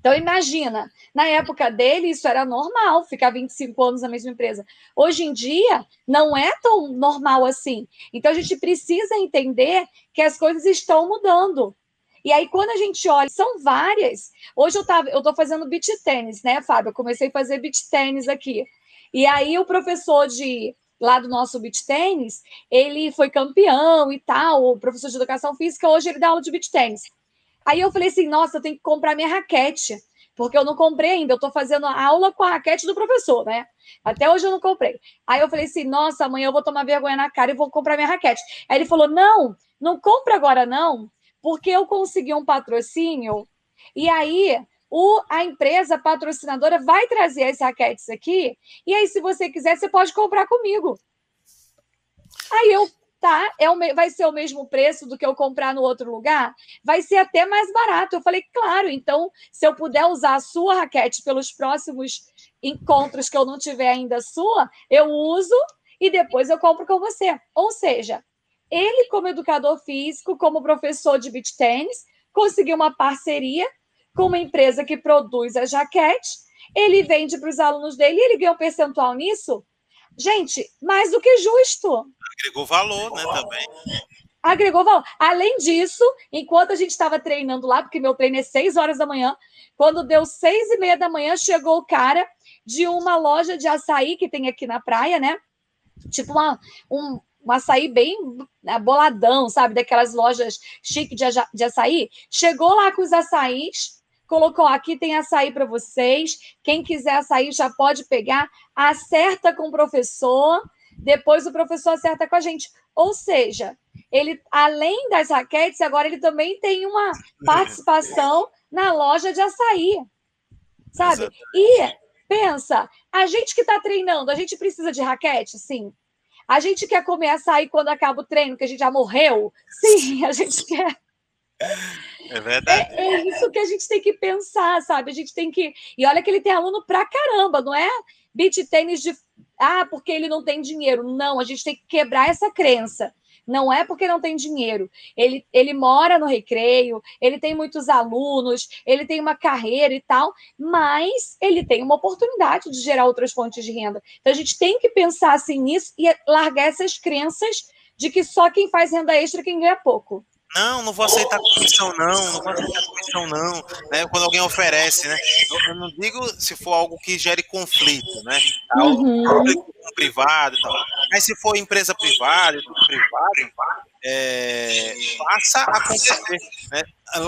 Então, imagina, na época dele, isso era normal, ficar 25 anos na mesma empresa. Hoje em dia, não é tão normal assim. Então, a gente precisa entender que as coisas estão mudando. E aí, quando a gente olha, são várias. Hoje eu tava, eu estou fazendo beach tênis, né, Fábio? Eu comecei a fazer beach tênis aqui. E aí, o professor de lá do nosso beach tênis, ele foi campeão e tal, o professor de educação física, hoje ele dá aula de beach tênis. Aí eu falei assim: nossa, eu tenho que comprar minha raquete, porque eu não comprei ainda. Eu estou fazendo aula com a raquete do professor, né? Até hoje eu não comprei. Aí eu falei assim: nossa, amanhã eu vou tomar vergonha na cara e vou comprar minha raquete. Aí ele falou: não, não compra agora não, porque eu consegui um patrocínio. E aí o, a empresa patrocinadora vai trazer as raquetes aqui. E aí, se você quiser, você pode comprar comigo. Aí eu, tá, é o, vai ser o mesmo preço do que eu comprar no outro lugar? Vai ser até mais barato. Eu falei, claro, então, se eu puder usar a sua raquete pelos próximos encontros que eu não tiver ainda sua, eu uso e depois eu compro com você. Ou seja, ele, como educador físico, como professor de beach tênis, conseguiu uma parceria com uma empresa que produz a jaquete, ele vende para os alunos dele e ele ganha um percentual nisso. Gente, mais do que justo agregou valor, né, também. agregou valor. Além disso, enquanto a gente estava treinando lá, porque meu treino é seis horas da manhã, quando deu seis e meia da manhã, chegou o cara de uma loja de açaí que tem aqui na praia, né? Tipo uma, um, um açaí bem boladão, sabe? Daquelas lojas chique de, de açaí. Chegou lá com os açaís, colocou aqui tem açaí para vocês. Quem quiser açaí já pode pegar. Acerta com o professor, depois o professor acerta com a gente. Ou seja, ele, além das raquetes, agora ele também tem uma participação na loja de açaí. Sabe? E pensa, a gente que está treinando, a gente precisa de raquete? Sim. A gente quer comer açaí quando acaba o treino, que a gente já morreu? Sim, a gente quer. É verdade. É, é, isso que a gente tem que pensar, sabe? A gente tem que. E olha que ele tem aluno pra caramba, não é beat tênis de. Ah, porque ele não tem dinheiro. Não, a gente tem que quebrar essa crença. Não é porque não tem dinheiro. Ele, ele mora no recreio, ele tem muitos alunos, ele tem uma carreira e tal, mas ele tem uma oportunidade de gerar outras fontes de renda. Então a gente tem que pensar assim nisso e largar essas crenças de que só quem faz renda extra é quem ganha pouco. Não, não vou aceitar comissão, não, não vou aceitar comissão, não. Né? Quando alguém oferece, né? Eu, não digo se for algo que gere conflito, né? Uhum. privado e tal. Mas se for empresa privada, privado, é, faça acontecer. Né?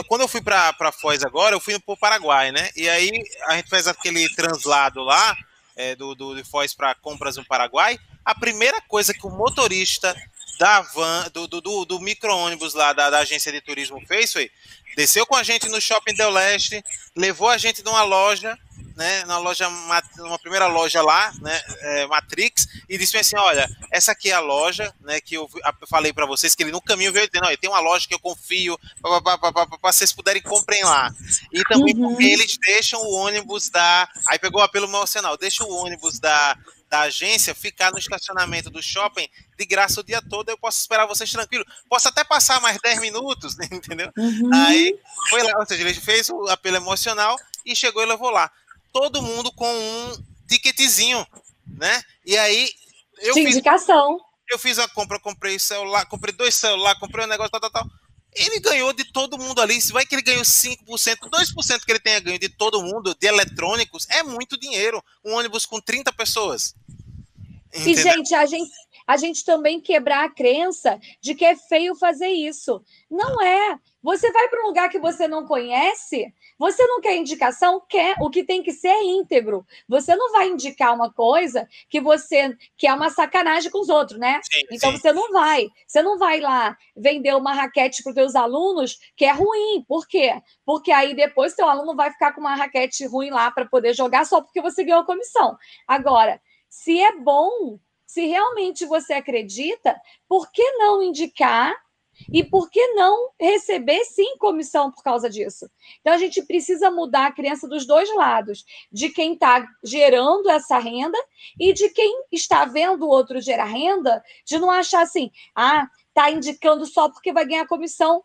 Quando eu fui para Foz agora, eu fui para o Paraguai, né? E aí a gente fez aquele translado lá, é, do, do, de Foz para compras no Paraguai. A primeira coisa que o motorista da van, do, do, do micro-ônibus lá da, da, agência de turismo fez foi, desceu com a gente no Shopping Del Leste, levou a gente numa loja, né, na loja, uma primeira loja lá, né, é, Matrix, e disse assim, olha, essa aqui é a loja, né, que eu falei para vocês, que ele no caminho veio dizendo, olha, tem uma loja que eu confio, para vocês puderem comprem lá. E também uhum. porque eles deixam o ônibus da, aí pegou o apelo emocional, deixa o ônibus da da agência ficar no estacionamento do shopping de graça o dia todo, eu posso esperar vocês tranquilo. Posso até passar mais 10 minutos, entendeu? Uhum. Aí foi lá, ou seja, ele fez o apelo emocional e chegou e levou lá. Todo mundo com um ticketzinho, né? E aí eu fiz, indicação. Eu fiz a compra, comprei celular, comprei dois celulares, comprei um negócio, tal, tal, tal. Ele ganhou de todo mundo ali. Se vai que ele ganhou 5%, 2% que ele tenha ganho de todo mundo, de eletrônicos, é muito dinheiro. Um ônibus com 30 pessoas. Entendeu? E, gente, a gente, a gente também quebrar a crença de que é feio fazer isso. Não é. Você vai para um lugar que você não conhece, você não quer indicação? Quer. O que tem que ser é íntegro. Você não vai indicar uma coisa que você que é uma sacanagem com os outros, né? Sim, então sim. você não vai. Você não vai lá vender uma raquete para os seus alunos que é ruim. Por quê? Porque aí depois seu aluno vai ficar com uma raquete ruim lá para poder jogar só porque você ganhou a comissão. Agora, se é bom, se realmente você acredita, por que não indicar e por que não receber sim comissão por causa disso? Então a gente precisa mudar a crença dos dois lados, de quem está gerando essa renda e de quem está vendo o outro gerar renda, de não achar assim, ah, está indicando só porque vai ganhar comissão.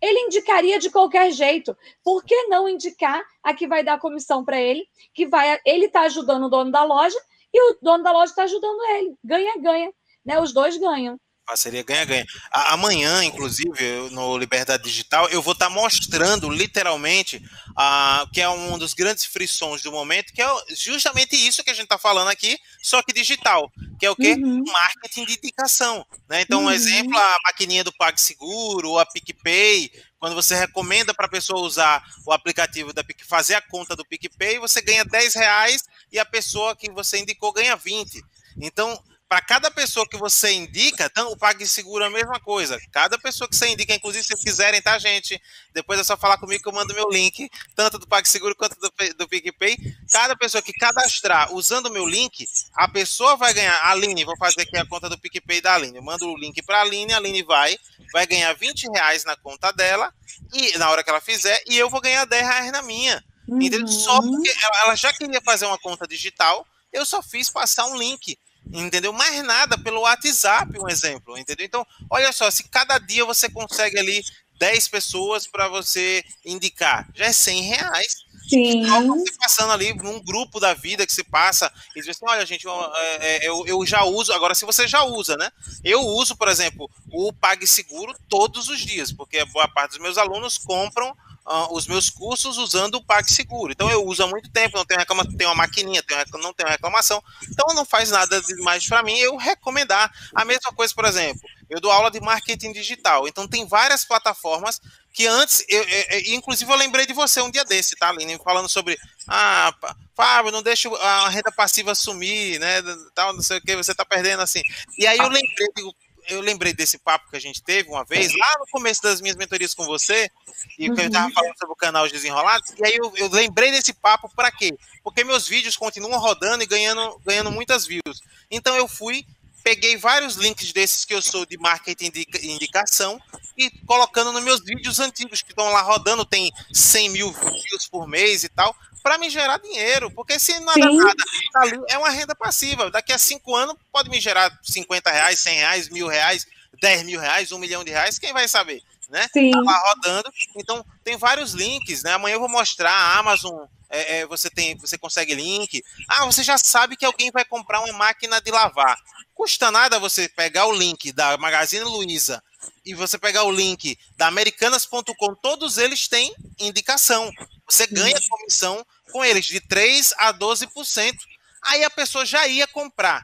Ele indicaria de qualquer jeito. Por que não indicar a que vai dar comissão para ele, que vai, ele está ajudando o dono da loja e o dono da loja está ajudando ele. Ganha, ganha. Né? Os dois ganham. Parceria ganha-ganha. Amanhã, inclusive, no Liberdade Digital, eu vou estar tá mostrando literalmente a, que é um dos grandes frissons do momento, que é justamente isso que a gente está falando aqui, só que digital, que é o quê? Uhum. Marketing de indicação. Né? Então, um uhum. exemplo, a maquininha do PagSeguro, a PicPay, quando você recomenda para a pessoa usar o aplicativo da PicPay, fazer a conta do PicPay, você ganha 10 reais e a pessoa que você indicou ganha 20. Então, para cada pessoa que você indica, então, o PagSeguro é a mesma coisa. Cada pessoa que você indica, inclusive, se quiserem, tá, gente? Depois é só falar comigo que eu mando meu link, tanto do PagSeguro quanto do, do PicPay. Cada pessoa que cadastrar usando o meu link, a pessoa vai ganhar. A Aline, vou fazer aqui a conta do PicPay da Aline. Eu mando o link para a Aline, a Aline vai, vai ganhar 20 reais na conta dela, e na hora que ela fizer, e eu vou ganhar 10 reais na minha. Uhum. Entendeu? Só porque ela, ela já queria fazer uma conta digital, eu só fiz passar um link entendeu? Mais nada pelo WhatsApp, um exemplo, entendeu? Então, olha só, se cada dia você consegue ali 10 pessoas para você indicar, já é 100 reais. Sim. você passando ali num grupo da vida que se passa, e diz assim, olha, gente, eu, é, é, eu, eu já uso, agora se você já usa, né? Eu uso, por exemplo, o PagSeguro todos os dias, porque boa parte dos meus alunos compram uh, os meus cursos usando o PagSeguro. Então eu uso há muito tempo, não tenho reclamação, tenho uma maquininha, tenho, não tenho reclamação. Então não faz nada demais para mim eu recomendar. A mesma coisa, por exemplo, eu dou aula de marketing digital. Então tem várias plataformas que antes, eu, eu, eu, inclusive eu lembrei de você um dia desse, tá, Aline? Falando sobre, ah, Fábio, não deixa a renda passiva sumir, né, tal, não sei o que, você tá perdendo assim. E aí eu lembrei, digo, eu lembrei desse papo que a gente teve uma vez, lá no começo das minhas mentorias com você, e uhum. que eu estava falando sobre o canal Desenrolados, e aí eu, eu lembrei desse papo para quê? Porque meus vídeos continuam rodando e ganhando, ganhando muitas views. Então eu fui, peguei vários links desses que eu sou de marketing de indicação e colocando nos meus vídeos antigos que estão lá rodando, tem 100 mil views por mês e tal, para me gerar dinheiro, porque se nada, Sim. nada tá é uma renda passiva. Daqui a cinco anos pode me gerar 50 reais, 100 reais, mil reais, 10 mil reais, um milhão de reais, quem vai saber? Né? Sim. Tá lá rodando. Então, tem vários links, né? Amanhã eu vou mostrar a Amazon. É, é, você tem, você consegue link. Ah, você já sabe que alguém vai comprar uma máquina de lavar. Custa nada você pegar o link da Magazine Luiza e você pegar o link da Americanas.com, todos eles têm indicação. Você ganha comissão com eles de 3 a 12%. Aí a pessoa já ia comprar.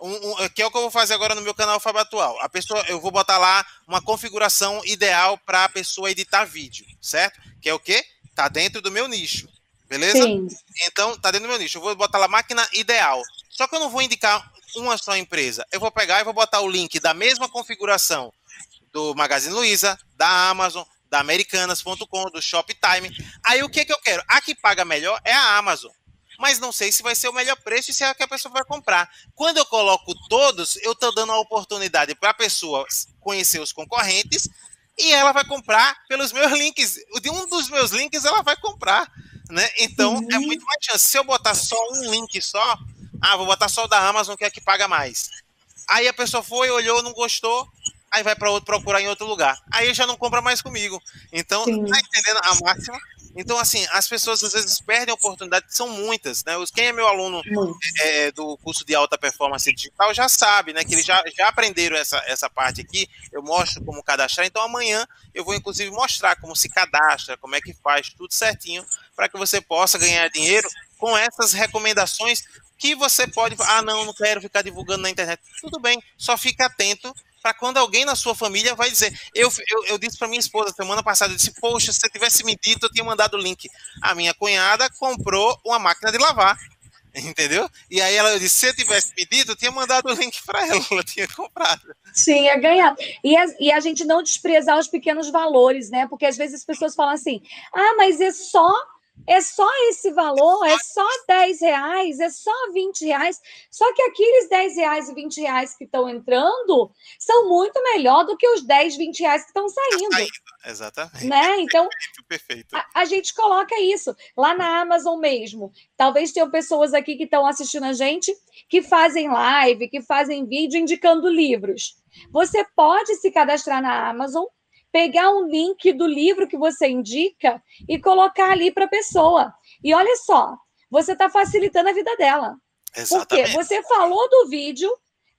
Um, um, que é o que eu vou fazer agora no meu canal Fábio Atual. A pessoa, eu vou botar lá uma configuração ideal para a pessoa editar vídeo, certo? Que é o quê? Tá dentro do meu nicho. Beleza? Sim. Então, tá dentro do meu nicho. Eu vou botar lá máquina ideal. Só que eu não vou indicar uma só empresa. Eu vou pegar e vou botar o link da mesma configuração do Magazine Luiza, da Amazon, da Americanas.com, do Shoptime. Aí o que, que eu quero? A que paga melhor é a Amazon. Mas não sei se vai ser o melhor preço e se é a que a pessoa vai comprar. Quando eu coloco todos, eu estou dando a oportunidade para a pessoa conhecer os concorrentes e ela vai comprar pelos meus links. De um dos meus links ela vai comprar. Né? Então é uhum. é muito mais chance. Se eu botar só um link só, ah, vou botar só o da Amazon que é a que paga mais. Aí a pessoa foi, olhou, não gostou, aí vai para outro procurar em outro lugar. Aí já não compra mais comigo. Então, Sim. tá entendendo a máxima? Então, assim, as pessoas às vezes perdem a oportunidade, são muitas, né? Quem é meu aluno é, do curso de alta performance digital já sabe, né? Que eles já, já aprenderam essa, essa parte aqui. Eu mostro como cadastrar. Então, amanhã eu vou, inclusive, mostrar como se cadastra, como é que faz, tudo certinho, para que você possa ganhar dinheiro com essas recomendações que você pode. Ah, não, não quero ficar divulgando na internet. Tudo bem, só fica atento para quando alguém na sua família vai dizer. Eu, eu, eu disse para minha esposa semana passada, eu disse, poxa, se você tivesse me dito, eu tinha mandado o link. A minha cunhada comprou uma máquina de lavar. Entendeu? E aí ela disse: se eu tivesse pedido, eu tinha mandado o link para ela, ela tinha comprado. Tinha ganhado. E a, e a gente não desprezar os pequenos valores, né? Porque às vezes as pessoas falam assim: ah, mas é só é só esse valor, é só 10 reais, é só 20 reais. Só que aqueles 10 reais e 20 reais que estão entrando são muito melhor do que os 10, 20 reais que estão saindo. Exatamente. Né? Então, Perfeito. A, a, gente coloca isso lá na Amazon mesmo. Talvez tenham pessoas aqui que estão assistindo a gente que fazem live, que fazem vídeo indicando livros. Você pode se cadastrar na Amazon pegar um link do livro que você indica e colocar ali para a pessoa. E olha só, você está facilitando a vida dela. Exatamente. Porque você falou do vídeo,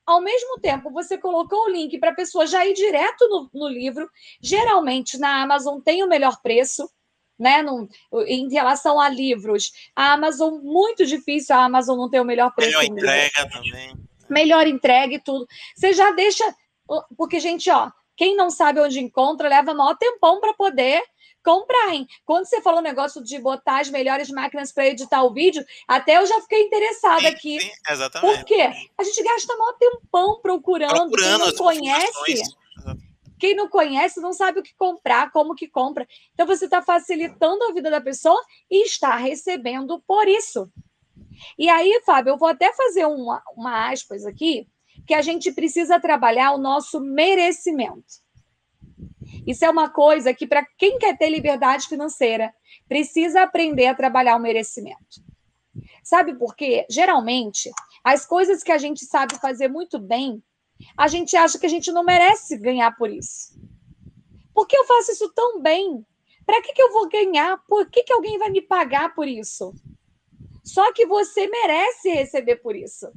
ao mesmo tempo você colocou o link para a pessoa já ir direto no, no, livro. Geralmente na Amazon tem o melhor preço. Né, no, em relação a livros, a Amazon, muito difícil a Amazon não ter o melhor preço. Melhor entrega também. Melhor entrega e tudo. Você já deixa. Porque, gente, ó, quem não sabe onde encontra, leva maior tempão para poder comprar, hein? Quando você falou o negócio de botar as melhores máquinas para editar o vídeo, até eu já fiquei interessada sim, aqui. Sim, exatamente. Por quê? A gente gasta maior tempão procurando. procurando quem não conhece. Quem não conhece não sabe o que comprar, como que compra. Então você está facilitando a vida da pessoa e está recebendo por isso. E aí, Fábio, eu vou até fazer uma, uma aspas aqui que a gente precisa trabalhar o nosso merecimento. Isso é uma coisa que, para quem quer ter liberdade financeira, precisa aprender a trabalhar o merecimento. Sabe por quê? Geralmente, as coisas que a gente sabe fazer muito bem, a gente acha que a gente não merece ganhar por isso. Porque eu faço isso tão bem? Para que, que eu vou ganhar? Por que, que alguém vai me pagar por isso? Só que você merece receber por isso.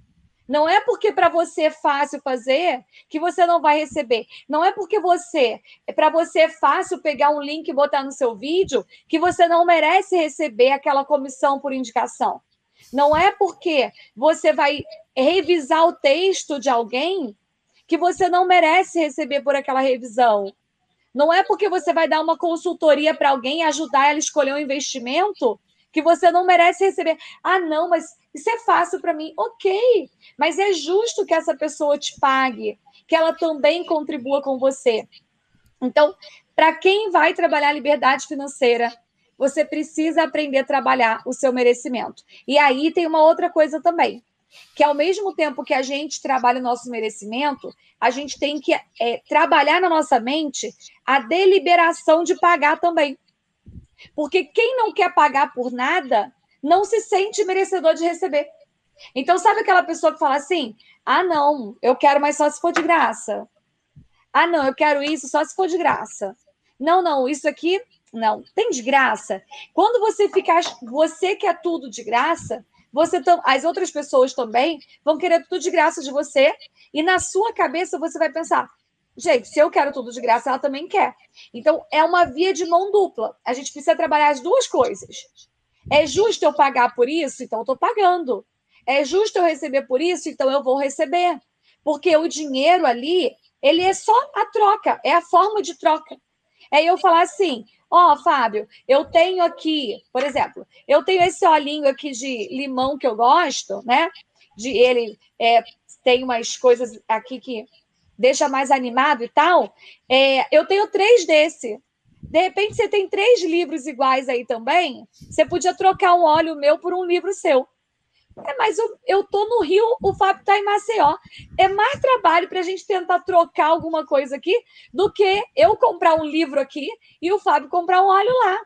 Não é porque para você é fácil fazer que você não vai receber. Não é porque você para você é fácil pegar um link e botar no seu vídeo que você não merece receber aquela comissão por indicação. Não é porque você vai revisar o texto de alguém que você não merece receber por aquela revisão. Não é porque você vai dar uma consultoria para alguém e ajudar ela a escolher um investimento que você não merece receber. Ah, não, mas isso é fácil para mim. Ok, mas é justo que essa pessoa te pague, que ela também contribua com você. Então, para quem vai trabalhar liberdade financeira, você precisa aprender a trabalhar o seu merecimento. E aí tem uma outra coisa também, que ao mesmo tempo que a gente trabalha o nosso merecimento, a gente tem que é, trabalhar na nossa mente a deliberação de pagar também. Porque quem não quer pagar por nada não se sente merecedor de receber. Então, sabe aquela pessoa que fala assim: ah, não, eu quero, mas só se for de graça. Ah, não, eu quero isso só se for de graça. Não, não, isso aqui, não, tem de graça. Quando você ficar, você quer tudo de graça, você as outras pessoas também vão querer tudo de graça de você, e na sua cabeça você vai pensar: Gente, se eu quero tudo de graça, ela também quer. Então, é uma via de mão dupla. A gente precisa trabalhar as duas coisas. É justo eu pagar por isso? Então, eu estou pagando. É justo eu receber por isso? Então, eu vou receber. Porque o dinheiro ali, ele é só a troca, é a forma de troca. É eu falar assim: ó, oh, Fábio, eu tenho aqui, por exemplo, eu tenho esse olhinho aqui de limão que eu gosto, né? De ele é, tem umas coisas aqui que deixa mais animado e tal. É, eu tenho três desse. De repente, você tem três livros iguais aí também. Você podia trocar um óleo meu por um livro seu. É, mas eu, eu tô no Rio, o Fábio está em Maceió. É mais trabalho para a gente tentar trocar alguma coisa aqui do que eu comprar um livro aqui e o Fábio comprar um óleo lá.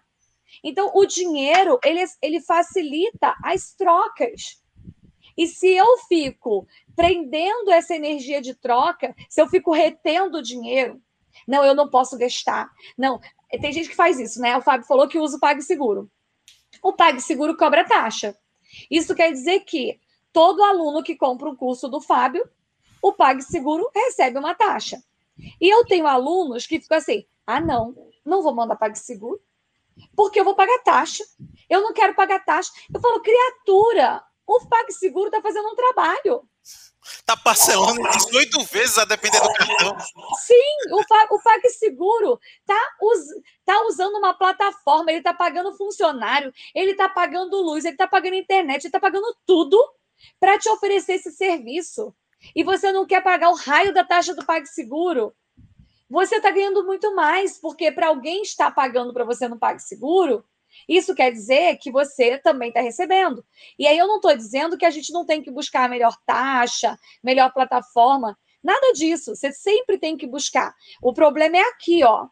Então, o dinheiro, ele, ele facilita as trocas. E se eu fico prendendo essa energia de troca, se eu fico retendo dinheiro, não, eu não posso gastar. Não, tem gente que faz isso, né? O Fábio falou que usa o PagSeguro. O PagSeguro cobra taxa. Isso quer dizer que todo aluno que compra um curso do Fábio, o PagSeguro recebe uma taxa. E eu tenho alunos que ficam assim: ah, não, não vou mandar PagSeguro, porque eu vou pagar taxa. Eu não quero pagar taxa. Eu falo, criatura, o PagSeguro está fazendo um trabalho. Está parcelando 18 vezes a depender do cartão. Sim, o, o PagSeguro está us, tá usando uma plataforma, ele está pagando funcionário, ele está pagando luz, ele está pagando internet, ele está pagando tudo para te oferecer esse serviço. E você não quer pagar o raio da taxa do PagSeguro. Você está ganhando muito mais, porque para alguém estar pagando para você no PagSeguro, isso quer dizer que você também está recebendo. E aí eu não estou dizendo que a gente não tem que buscar a melhor taxa, melhor plataforma. Nada disso. Você sempre tem que buscar. O problema é aqui, ó,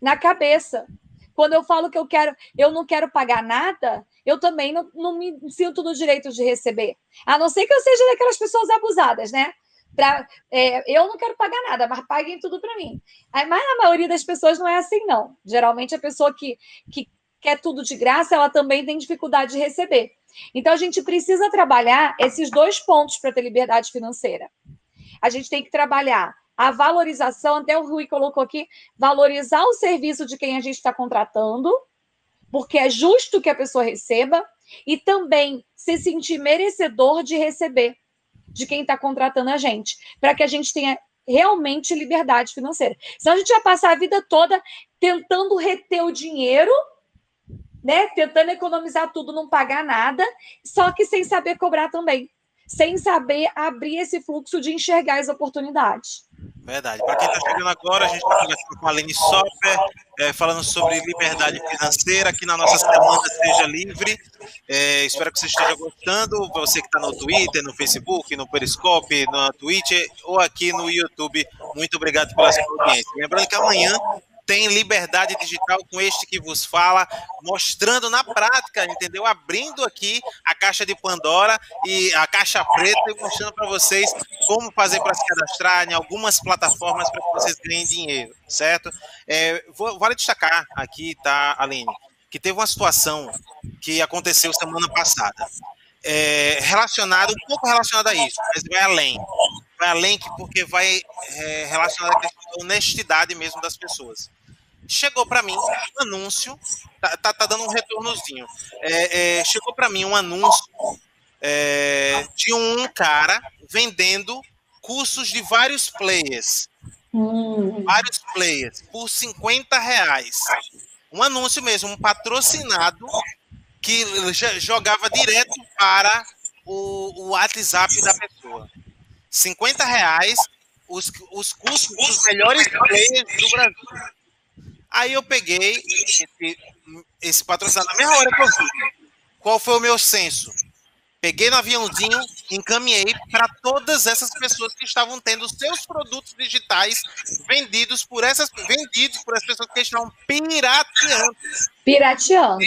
na cabeça. Quando eu falo que eu quero, eu não quero pagar nada, eu também não, não me sinto no direito de receber. A não ser que eu seja daquelas pessoas abusadas, né? Pra, é, eu não quero pagar nada, mas paguem tudo para mim. Mas a maioria das pessoas não é assim, não. Geralmente a pessoa que, que quer tudo de graça, ela também tem dificuldade de receber. Então, a gente precisa trabalhar esses dois pontos para ter liberdade financeira. A gente tem que trabalhar a valorização, até o Rui colocou aqui, valorizar o serviço de quem a gente está contratando, porque é justo que a pessoa receba, e também se sentir merecedor de receber de quem está contratando a gente, para que a gente tenha realmente liberdade financeira. Senão a gente vai passar a vida toda tentando reter o dinheiro né? Tentando economizar tudo, não pagar nada, só que sem saber cobrar também, sem saber abrir esse fluxo de enxergar as oportunidades. Verdade. Para quem está chegando agora, a gente está conversando com a Aline Soper, é, falando sobre liberdade financeira aqui na nossa semana Seja Livre. É, espero que você esteja gostando. Você que está no Twitter, no Facebook, no Periscope, no Twitch ou aqui no YouTube, muito obrigado pela sua audiência. Lembrando que amanhã tem liberdade digital com este que vos fala, mostrando na prática, entendeu? Abrindo aqui a caixa de Pandora e a caixa preta e mostrando para vocês como fazer para se cadastrar em algumas plataformas para que vocês ganhem dinheiro, certo? É, vale destacar aqui, tá, Aline, que teve uma situação que aconteceu semana passada. É, relacionado, um pouco relacionado a isso, mas vai além. Vai além porque vai é, relacionado à honestidade mesmo das pessoas chegou para mim um anúncio, tá, tá, tá, dando um retornozinho. É, é, chegou para mim um anúncio é, de um cara vendendo cursos de vários players. Hum. Vários players, por 50 reais. Um anúncio mesmo, um patrocinado que jogava direto para o, o WhatsApp da pessoa. 50 reais, os, os cursos dos melhores players do Brasil. Aí eu peguei esse, esse patrocinador na mesma hora que eu vi. Qual foi o meu senso? Peguei no aviãozinho, encaminhei para todas essas pessoas que estavam tendo seus produtos digitais vendidos por essas vendidos por as pessoas que estavam pirateando. Pirateando.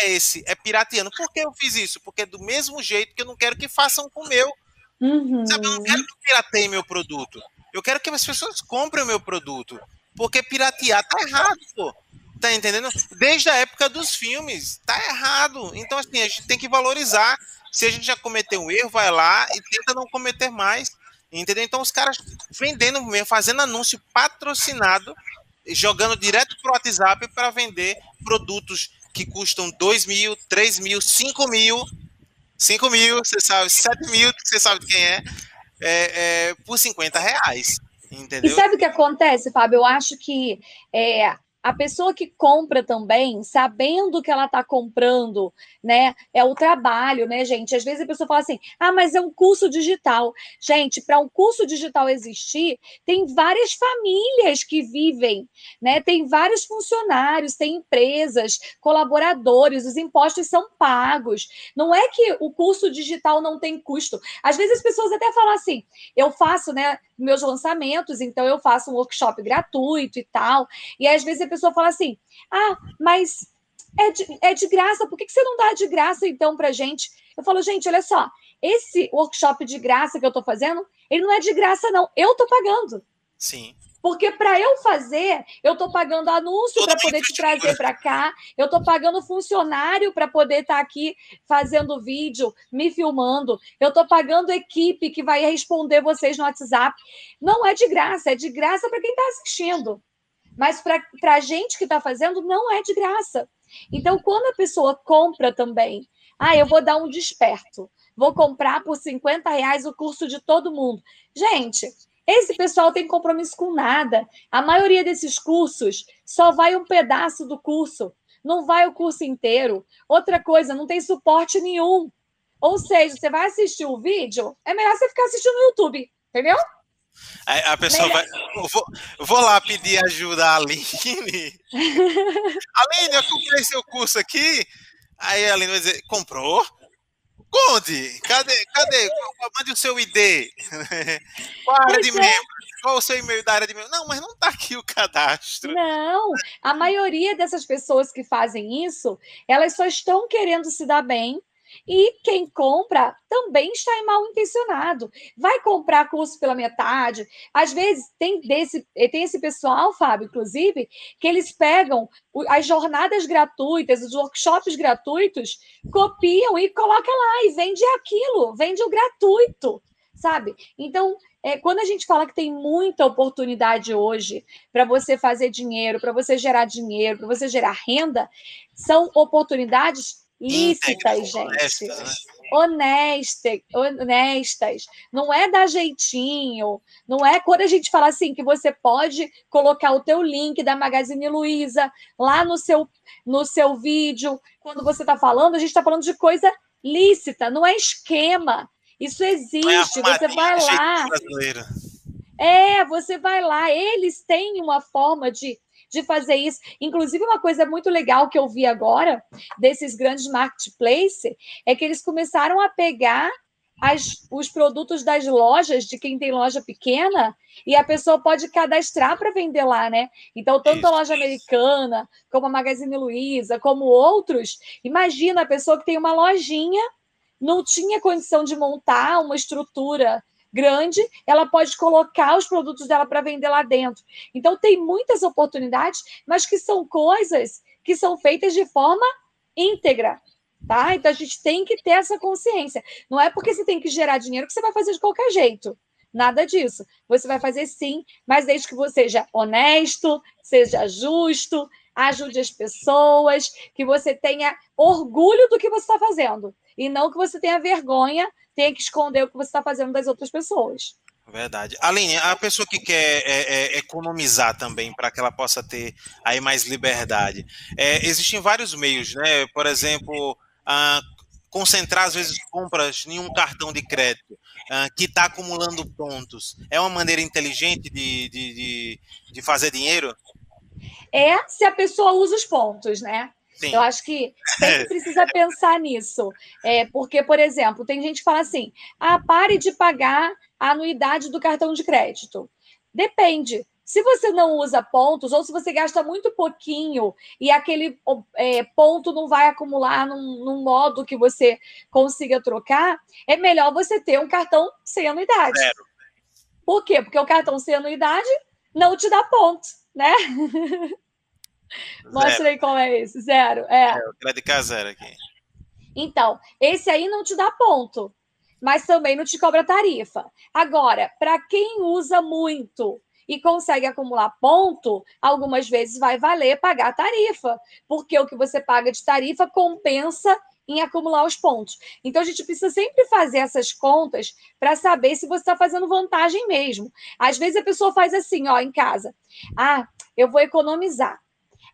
É esse, é pirateando. Por que eu fiz isso? Porque é do mesmo jeito que eu não quero que façam com o meu. Uhum. Sabe, eu não quero que pirateiem meu produto. Eu quero que as pessoas comprem o meu produto. Porque piratear tá errado, pô. Tá entendendo? Desde a época dos filmes, tá errado. Então, assim, a gente tem que valorizar. Se a gente já cometeu um erro, vai lá e tenta não cometer mais. Entendeu? Então, os caras vendendo mesmo, fazendo anúncio patrocinado, jogando direto pro WhatsApp para vender produtos que custam 2 mil, 3 mil, 5 mil, 5 mil, você sabe, 7 mil, você sabe quem é, é, é por 50 reais. Entendeu? E sabe o que acontece, Fábio? Eu acho que é, a pessoa que compra também, sabendo que ela está comprando, né? É o trabalho, né, gente? Às vezes a pessoa fala assim: ah, mas é um curso digital. Gente, para um curso digital existir, tem várias famílias que vivem, né? Tem vários funcionários, tem empresas, colaboradores, os impostos são pagos. Não é que o curso digital não tem custo. Às vezes as pessoas até falam assim: eu faço, né? Meus lançamentos, então eu faço um workshop gratuito e tal. E às vezes a pessoa fala assim: ah, mas é de, é de graça, por que, que você não dá de graça então para gente? Eu falo, gente, olha só, esse workshop de graça que eu estou fazendo, ele não é de graça, não, eu estou pagando. Sim. Porque para eu fazer, eu estou pagando anúncio para poder te trazer para cá, eu estou pagando funcionário para poder estar tá aqui fazendo vídeo, me filmando, eu estou pagando equipe que vai responder vocês no WhatsApp. Não é de graça, é de graça para quem está assistindo. Mas para a gente que está fazendo, não é de graça. Então, quando a pessoa compra também, ah, eu vou dar um desperto, vou comprar por 50 reais o curso de todo mundo. Gente, esse pessoal tem compromisso com nada. A maioria desses cursos só vai um pedaço do curso, não vai o curso inteiro. Outra coisa, não tem suporte nenhum. Ou seja, você vai assistir o vídeo, é melhor você ficar assistindo no YouTube, entendeu? A, a pessoa vai. Eu vou, vou, lá pedir ajuda à Aline. Aline, eu comprei seu curso aqui. Aí a Aline vai dizer: comprou? Onde? Cadê? Cadê? Mande o seu ID. Qual a área de é. membro? Qual o seu e-mail da área de membro? Não, mas não está aqui o cadastro. Não, a maioria dessas pessoas que fazem isso, elas só estão querendo se dar bem e quem compra também está mal intencionado. Vai comprar curso pela metade. Às vezes tem desse, tem esse pessoal, Fábio, inclusive, que eles pegam as jornadas gratuitas, os workshops gratuitos, copiam e colocam lá e vende aquilo, vende o gratuito, sabe? Então, é, quando a gente fala que tem muita oportunidade hoje para você fazer dinheiro, para você gerar dinheiro, para você gerar renda, são oportunidades lícitas, gente. Né? Honestas, honestas, não é dar jeitinho, não é quando a gente fala assim que você pode colocar o teu link da Magazine Luiza lá no seu no seu vídeo, quando você está falando, a gente está falando de coisa lícita, não é esquema. Isso é existe, é você vai lá. É, você vai lá, eles têm uma forma de de fazer isso. Inclusive, uma coisa muito legal que eu vi agora desses grandes marketplaces é que eles começaram a pegar as, os produtos das lojas, de quem tem loja pequena, e a pessoa pode cadastrar para vender lá, né? Então, tanto isso, a loja isso. americana, como a Magazine Luiza, como outros, imagina a pessoa que tem uma lojinha, não tinha condição de montar uma estrutura grande, ela pode colocar os produtos dela para vender lá dentro. Então, tem muitas oportunidades, mas que são coisas que são feitas de forma íntegra. Tá? Então a gente tem que ter essa consciência. Não é porque você tem que gerar dinheiro que você vai fazer de qualquer jeito. Nada disso. Você vai fazer sim, mas desde que você seja honesto, seja justo, ajude as pessoas, que você tenha orgulho do que você está fazendo. E não que você tenha vergonha, tenha que esconder o que você está fazendo das outras pessoas. Verdade. Aline, a pessoa que quer é, é, economizar também para que ela possa ter aí mais liberdade, é, existem vários meios, né? Por exemplo, ah, concentrar às vezes compras em um cartão de crédito ah, que está acumulando pontos. É uma maneira inteligente de, de, de, de fazer dinheiro? É se a pessoa usa os pontos, né? Sim. Eu acho que sempre precisa pensar nisso. É, porque, por exemplo, tem gente que fala assim: ah, pare de pagar a anuidade do cartão de crédito. Depende. Se você não usa pontos, ou se você gasta muito pouquinho e aquele é, ponto não vai acumular num, num, modo que você consiga trocar, é melhor você ter um cartão sem anuidade. Zero. Por quê? Porque o cartão sem anuidade não te dá ponto, né? Mostra aí qual é esse. Zero. É. é o crédito zero aqui. Então, esse aí não te dá ponto, mas também não te cobra tarifa. Agora, para quem usa muito e consegue acumular ponto, algumas vezes vai valer pagar tarifa, porque o que você paga de tarifa compensa em acumular os pontos. Então a gente precisa sempre fazer essas contas para saber se você está fazendo vantagem mesmo. Às vezes a pessoa faz assim, ó, em casa. Ah, eu vou economizar.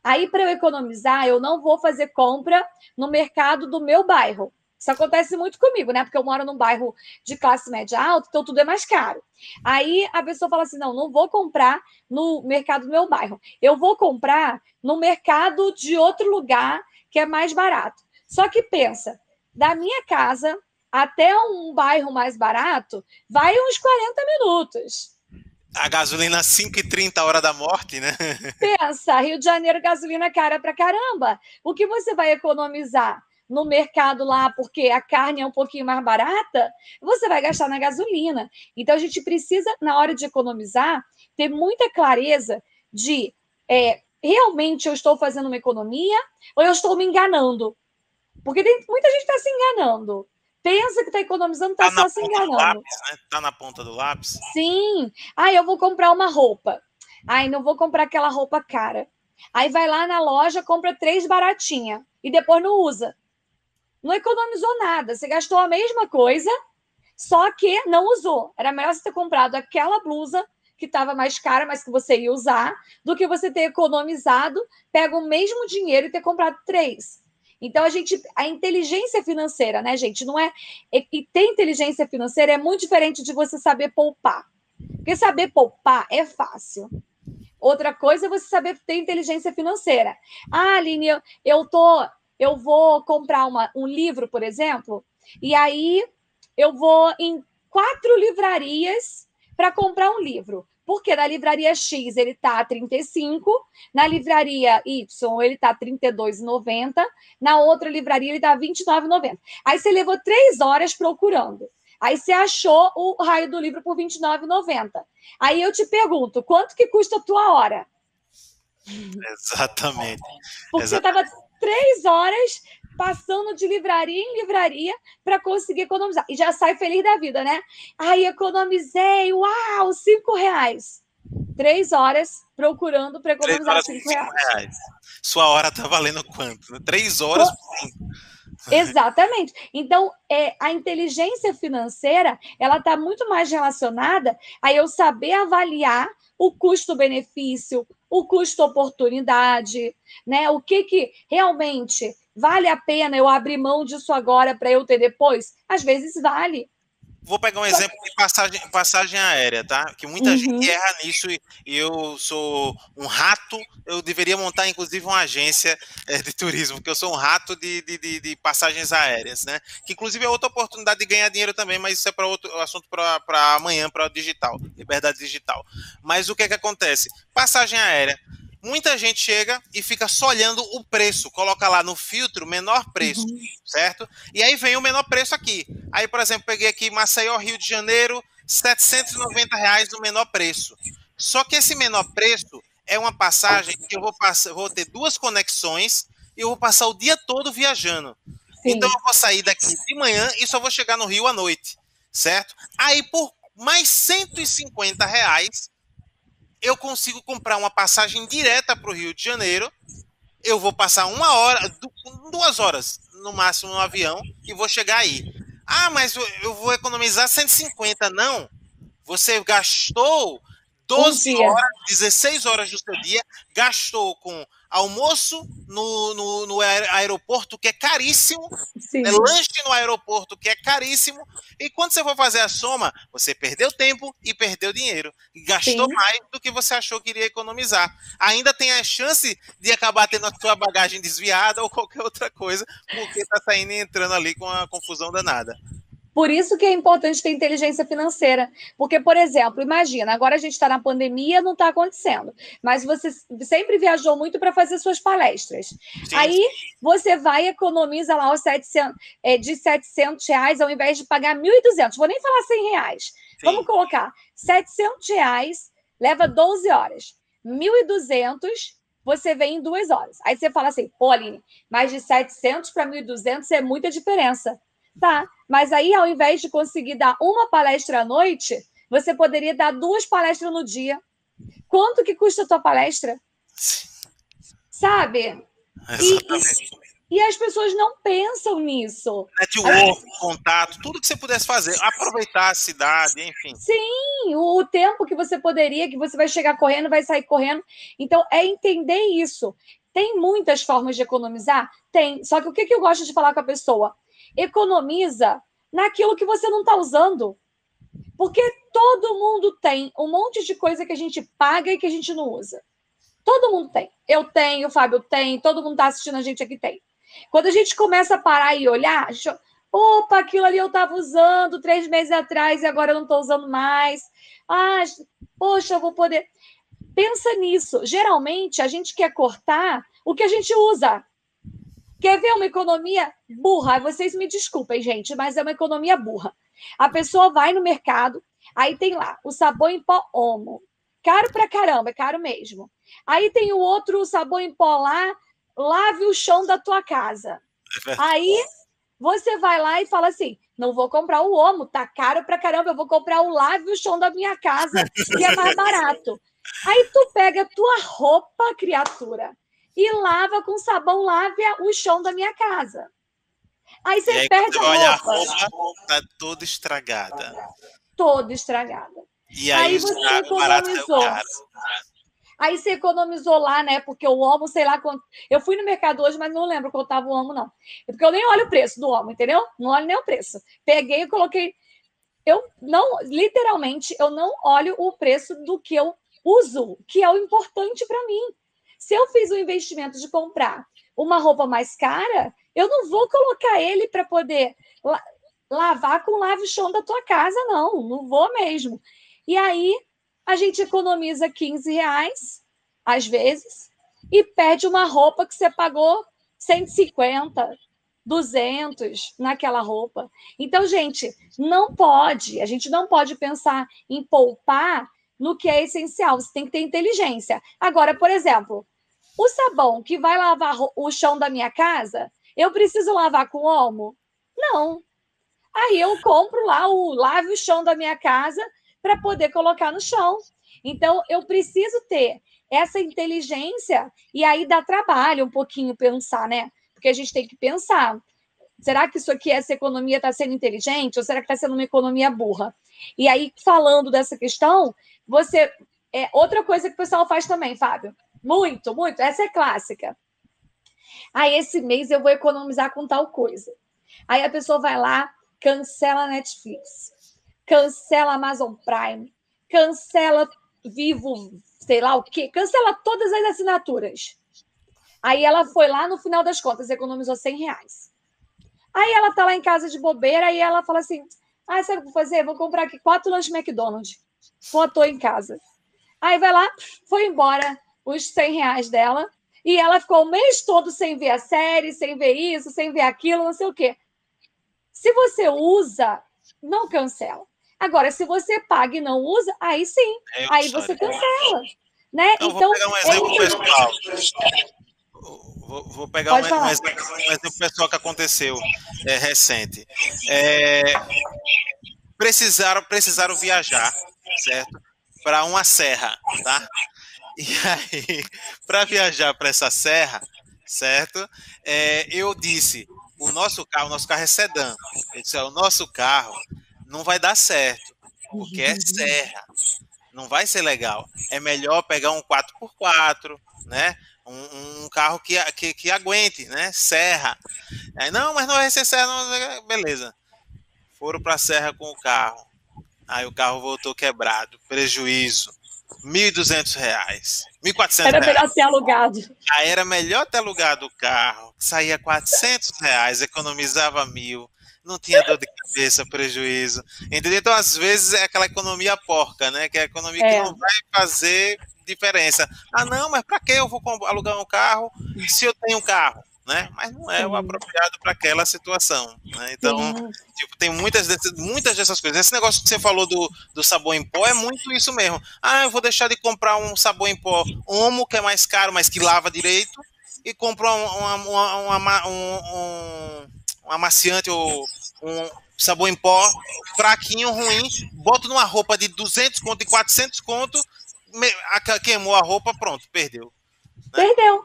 Aí, para eu economizar, eu não vou fazer compra no mercado do meu bairro. Isso acontece muito comigo, né? Porque eu moro num bairro de classe média alta, então tudo é mais caro. Aí a pessoa fala assim: não, não vou comprar no mercado do meu bairro. Eu vou comprar no mercado de outro lugar que é mais barato. Só que pensa, da minha casa até um bairro mais barato, vai uns 40 minutos. A gasolina 5,30 hora da morte, né? Pensa, Rio de Janeiro, gasolina cara pra caramba. O que você vai economizar? no mercado lá porque a carne é um pouquinho mais barata, você vai gastar na gasolina. Então a gente precisa, na hora de economizar, ter muita clareza de é, realmente eu estou fazendo uma economia ou eu estou me enganando. Porque tem, muita gente está se enganando. Pensa que está economizando, está tá só se enganando. Está né? Tá na ponta do lápis. Sim. Ah, eu vou comprar uma roupa. Ai, não vou comprar aquela roupa cara. Aí vai lá na loja, compra três baratinha e depois não usa não economizou nada. Você gastou a mesma coisa, só que não usou. Era melhor você ter comprado aquela blusa que estava mais cara, mas que você ia usar, do que você ter economizado, pega o mesmo dinheiro e ter comprado três. Então a gente, a inteligência financeira, né, gente, não é e ter inteligência financeira é muito diferente de você saber poupar. Porque saber poupar é fácil. Outra coisa é você saber ter inteligência financeira. Ah, Aline, eu, eu tô eu vou comprar uma, um livro, por exemplo, e aí eu vou em quatro livrarias para comprar um livro. Porque na livraria X ele está 35, na livraria Y ele está 32,90, na outra livraria ele está 29,90. Aí você levou três horas procurando. Aí você achou o raio do livro por 29,90. Aí eu te pergunto, quanto que custa a tua hora? Exatamente. Porque Exatamente. você estava três horas passando de livraria em livraria para conseguir economizar. E já sai feliz da vida, né? Aí economizei, uau, cinco reais. Três horas procurando para economizar cinco, cinco reais. reais. Sua hora tá valendo quanto? Três horas por cinco. Exatamente. Então, é, a inteligência financeira ela está muito mais relacionada a eu saber avaliar o custo-benefício, o custo-oportunidade, né? O que, que realmente vale a pena eu abrir mão disso agora para eu ter depois? Às vezes vale. Vou pegar um exemplo de passagem, passagem aérea, tá? Que muita uhum. gente erra nisso e, e, eu sou um rato. Eu deveria montar, inclusive, uma agência é, de turismo, porque eu sou um rato de, de, de, de, passagens aéreas, né? Que, inclusive, é outra oportunidade de ganhar dinheiro também, mas isso é para outro assunto para amanhã, para o digital, liberdade digital. Mas o que é que acontece? Passagem aérea muita gente chega e fica só olhando o preço, coloca lá no filtro menor preço, uhum. certo? E aí vem o menor preço aqui. Aí, por exemplo, peguei aqui Maceió, Rio de Janeiro, 790 reais no menor preço. Só que esse menor preço é uma passagem que eu vou, passar, vou ter duas conexões e eu vou passar o dia todo viajando. Sim. Então eu vou sair daqui de manhã e só vou chegar no Rio à noite, certo? Aí por mais 150 reais eu consigo comprar uma passagem direta para o Rio de Janeiro. Eu vou passar uma hora, duas horas no máximo no avião e vou chegar aí. Ah, mas eu vou economizar 150. Não. Você gastou 12 um horas, 16 horas do seu dia, gastou com almoço no, no, no aeroporto, que é caríssimo, né, lanche no aeroporto, que é caríssimo, e quando você for fazer a soma, você perdeu tempo e perdeu dinheiro, e gastou Sim. mais do que você achou que iria economizar. Ainda tem a chance de acabar tendo a sua bagagem desviada ou qualquer outra coisa, porque está saindo e entrando ali com uma confusão danada. Por isso que é importante ter inteligência financeira. Porque, por exemplo, imagina, agora a gente está na pandemia, não está acontecendo. Mas você sempre viajou muito para fazer suas palestras. Sim. Aí você vai e economiza lá os 700, é, de 700 reais ao invés de pagar 1.200. Vou nem falar 100 reais. Sim. Vamos colocar 700 reais, leva 12 horas. 1.200 você vem em duas horas. Aí você fala assim, pô, Aline, mais de 700 para 1.200 é muita diferença. Tá, mas aí ao invés de conseguir dar uma palestra à noite, você poderia dar duas palestras no dia. Quanto que custa a tua palestra? Sabe? Exatamente. E, e as pessoas não pensam nisso. Network, contato, tudo que você pudesse fazer, aproveitar a cidade, enfim. Sim, o tempo que você poderia, que você vai chegar correndo, vai sair correndo. Então, é entender isso. Tem muitas formas de economizar? Tem. Só que o que, que eu gosto de falar com a pessoa? Economiza naquilo que você não está usando. Porque todo mundo tem um monte de coisa que a gente paga e que a gente não usa. Todo mundo tem. Eu tenho, o Fábio tem, todo mundo está assistindo a gente aqui tem. Quando a gente começa a parar e olhar, a gente, opa, aquilo ali eu estava usando três meses atrás e agora eu não estou usando mais. Ah, poxa, eu vou poder. Pensa nisso. Geralmente a gente quer cortar o que a gente usa. Quer ver uma economia burra? Vocês me desculpem, gente, mas é uma economia burra. A pessoa vai no mercado, aí tem lá o sabão em pó Omo. Caro pra caramba, é caro mesmo. Aí tem o outro sabão em pó lá, lave o chão da tua casa. É aí você vai lá e fala assim: não vou comprar o Omo, tá caro pra caramba, eu vou comprar o lave o chão da minha casa, que é mais barato. Aí tu pega a tua roupa, criatura, e lava com sabão, lave o chão da minha casa. Aí você aí, perde a roupa. a roupa tá toda estragada. Toda estragada. E aí, aí você economizou. Aí você economizou lá, né? Porque o homo, sei lá quanto. Eu fui no mercado hoje, mas não lembro quanto estava o homo, não. Porque eu nem olho o preço do homo, entendeu? Não olho nem o preço. Peguei e coloquei. Eu não, literalmente, eu não olho o preço do que eu uso, que é o importante para mim. Se eu fiz o investimento de comprar uma roupa mais cara, eu não vou colocar ele para poder la lavar com lave chão da tua casa, não, não vou mesmo. E aí a gente economiza 15 reais, às vezes, e perde uma roupa que você pagou 150, 200 naquela roupa. Então, gente, não pode, a gente não pode pensar em poupar no que é essencial, você tem que ter inteligência. Agora, por exemplo, o sabão que vai lavar o chão da minha casa, eu preciso lavar com omo? Não. Aí eu compro lá o lave o chão da minha casa para poder colocar no chão. Então eu preciso ter essa inteligência e aí dá trabalho um pouquinho pensar, né? Porque a gente tem que pensar. Será que isso aqui, essa economia está sendo inteligente ou será que está sendo uma economia burra? E aí, falando dessa questão, você. É, outra coisa que o pessoal faz também, Fábio. Muito, muito. Essa é clássica. Aí, esse mês eu vou economizar com tal coisa. Aí a pessoa vai lá, cancela Netflix. cancela Amazon Prime, cancela Vivo, sei lá o quê, cancela todas as assinaturas. Aí ela foi lá, no final das contas, economizou 100 reais. Aí ela tá lá em casa de bobeira, e ela fala assim: ah, sabe o que eu vou fazer? Vou comprar aqui quatro lanches McDonald's. Botou em casa. Aí vai lá, foi embora os 100 reais dela. E ela ficou o mês todo sem ver a série, sem ver isso, sem ver aquilo, não sei o quê. Se você usa, não cancela. Agora, se você paga e não usa, aí sim, é aí você cancela. Né? Então, então, vou pegar um exemplo é... pessoal. Vou, vou pegar um, um, exemplo, um, exemplo, pessoal que aconteceu é, recente. É, precisaram, precisaram viajar, certo? Para uma serra, tá? E aí, para viajar para essa serra, certo? É, eu disse, o nosso carro, o nosso carro é sedã. Eu disse, o nosso carro não vai dar certo, porque é serra. Não vai ser legal. É melhor pegar um 4x4, né? Um, um carro que, que, que, aguente, né? Serra. Aí, não, mas não vai ser serra. Não... Beleza. Foram para a serra com o carro. Aí o carro voltou quebrado. Prejuízo. R$ 1.200. R$ 1.400. Era melhor ser alugado. Aí era melhor ter alugado o carro. Saía 400 reais, economizava mil. Não tinha dor de cabeça, prejuízo. Entendeu? Então, às vezes, é aquela economia porca, né? Que é a economia é. que não vai fazer diferença. Ah, não, mas para que eu vou alugar um carro se eu tenho um carro? Né? Mas não é o apropriado para aquela situação. Né? Então, tipo, tem muitas, dessas, muitas dessas coisas. Esse negócio que você falou do, do sabão em pó é muito isso mesmo. Ah, eu vou deixar de comprar um sabão em pó Omo, que é mais caro, mas que lava direito, e compro uma, uma, uma, um, um, um amaciante ou um sabão em pó fraquinho, ruim, boto numa roupa de 200 conto e 400 conto queimou a roupa, pronto, perdeu. Né? Perdeu.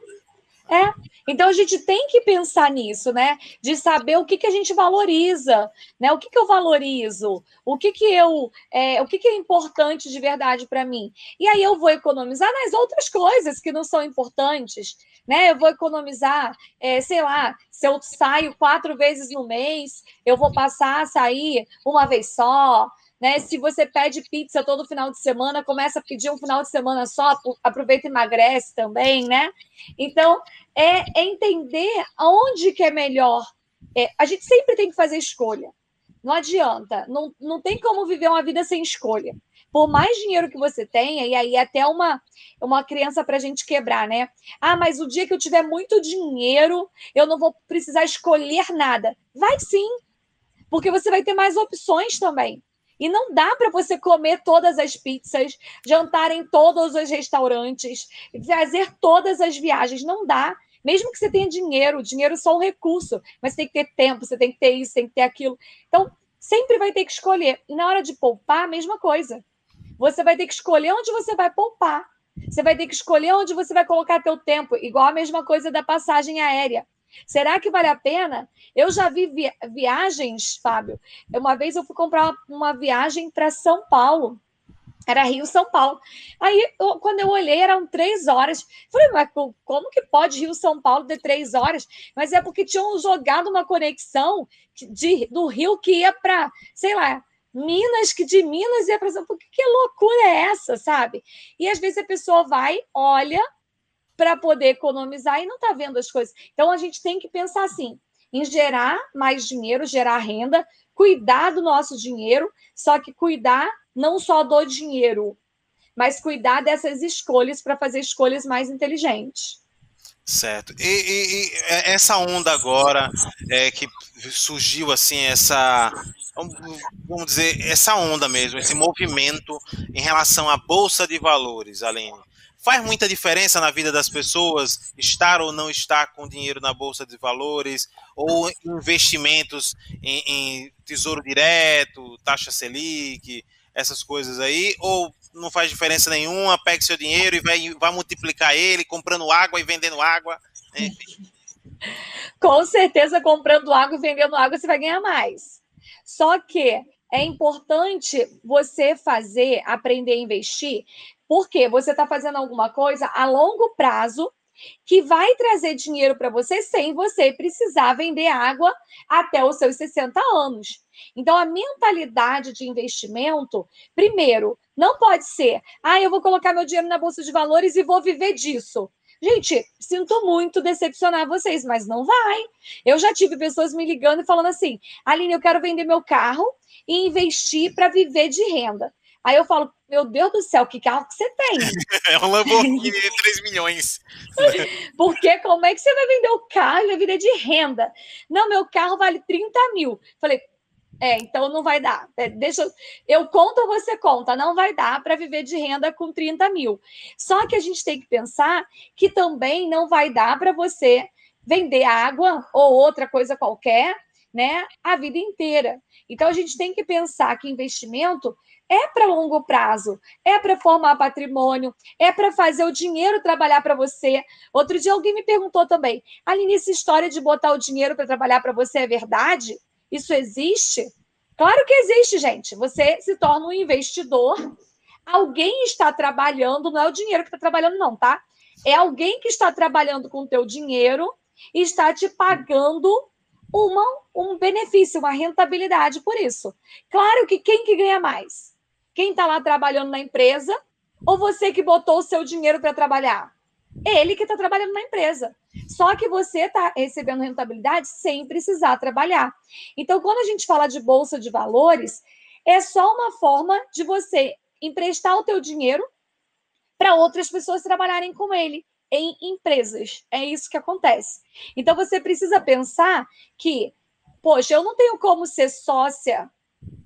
É. Então a gente tem que pensar nisso, né? De saber o que, que a gente valoriza, né? O que, que eu valorizo, o que, que eu, é, o que, que é importante de verdade para mim. E aí eu vou economizar nas outras coisas que não são importantes, né? Eu vou economizar, é, sei lá, se eu saio quatro vezes no mês, eu vou passar a sair uma vez só, né? Se você pede pizza todo final de semana, começa a pedir um final de semana só, aproveita e emagrece também, né? Então, é, entender aonde que é melhor. É, a gente sempre tem que fazer escolha. Não adianta. Não, não tem como viver uma vida sem escolha. Por mais dinheiro que você tenha, e aí até uma, uma criança para a gente quebrar, né? Ah, mas o dia que eu tiver muito dinheiro, eu não vou precisar escolher nada. Vai sim, porque você vai ter mais opções também. E não dá para você comer todas as pizzas, jantar em todos os restaurantes, fazer todas as viagens. Não dá. Mesmo que você tenha dinheiro, dinheiro é só um recurso, mas você tem que ter tempo, você tem que ter isso, tem que ter aquilo. Então, sempre vai ter que escolher. E na hora de poupar, a mesma coisa. Você vai ter que escolher onde você vai poupar. Você vai ter que escolher onde você vai colocar teu tempo, igual a mesma coisa da passagem aérea. Será que vale a pena? Eu já vi viagens, Fábio. Uma vez eu fui comprar uma viagem para São Paulo. Era Rio São Paulo. Aí, eu, quando eu olhei, eram três horas. Falei, mas como que pode Rio São Paulo ter três horas? Mas é porque tinham jogado uma conexão de, do Rio que ia para, sei lá, Minas, que de Minas ia para São Paulo. Que loucura é essa, sabe? E às vezes a pessoa vai, olha, para poder economizar e não está vendo as coisas. Então a gente tem que pensar assim, em gerar mais dinheiro, gerar renda, cuidar do nosso dinheiro, só que cuidar não só do dinheiro, mas cuidar dessas escolhas para fazer escolhas mais inteligentes. Certo. E, e, e, essa onda agora é, que surgiu assim, essa vamos dizer, essa onda mesmo, esse movimento em relação à Bolsa de Valores, Aline. Faz muita diferença na vida das pessoas estar ou não estar com dinheiro na bolsa de valores ou investimentos em, em tesouro direto, taxa Selic, essas coisas aí? Ou não faz diferença nenhuma? Pegue seu dinheiro e vai, vai multiplicar ele comprando água e vendendo água. Enfim. Com certeza, comprando água e vendendo água, você vai ganhar mais. Só que é importante você fazer, aprender a investir porque você está fazendo alguma coisa a longo prazo que vai trazer dinheiro para você sem você precisar vender água até os seus 60 anos. Então, a mentalidade de investimento, primeiro, não pode ser, ah, eu vou colocar meu dinheiro na bolsa de valores e vou viver disso. Gente, sinto muito decepcionar vocês, mas não vai. Eu já tive pessoas me ligando e falando assim: Aline, eu quero vender meu carro e investir para viver de renda. Aí eu falo, meu Deus do céu, que carro que você tem? É um Lamborghini de 3 milhões. Porque como é que você vai vender o carro e viver de renda? Não, meu carro vale 30 mil. Falei, é, então não vai dar. É, deixa eu, eu conto ou você conta? Não vai dar para viver de renda com 30 mil. Só que a gente tem que pensar que também não vai dar para você vender água ou outra coisa qualquer, né, a vida inteira. Então a gente tem que pensar que investimento é para longo prazo, é para formar patrimônio, é para fazer o dinheiro trabalhar para você. Outro dia alguém me perguntou também, Aline, essa história de botar o dinheiro para trabalhar para você é verdade? Isso existe? Claro que existe, gente. Você se torna um investidor. Alguém está trabalhando, não é o dinheiro que está trabalhando, não, tá? É alguém que está trabalhando com o teu dinheiro e está te pagando uma, um benefício, uma rentabilidade por isso. Claro que quem que ganha mais? Quem está lá trabalhando na empresa ou você que botou o seu dinheiro para trabalhar? Ele que está trabalhando na empresa. Só que você está recebendo rentabilidade sem precisar trabalhar. Então, quando a gente fala de bolsa de valores, é só uma forma de você emprestar o teu dinheiro para outras pessoas trabalharem com ele em empresas. É isso que acontece. Então, você precisa pensar que, poxa, eu não tenho como ser sócia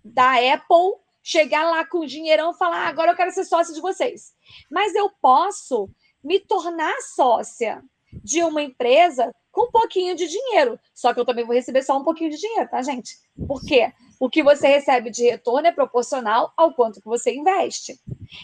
da Apple, chegar lá com o dinheirão e falar, ah, agora eu quero ser sócia de vocês. Mas eu posso me tornar sócia de uma empresa com um pouquinho de dinheiro. Só que eu também vou receber só um pouquinho de dinheiro, tá, gente? Por quê? O que você recebe de retorno é proporcional ao quanto que você investe.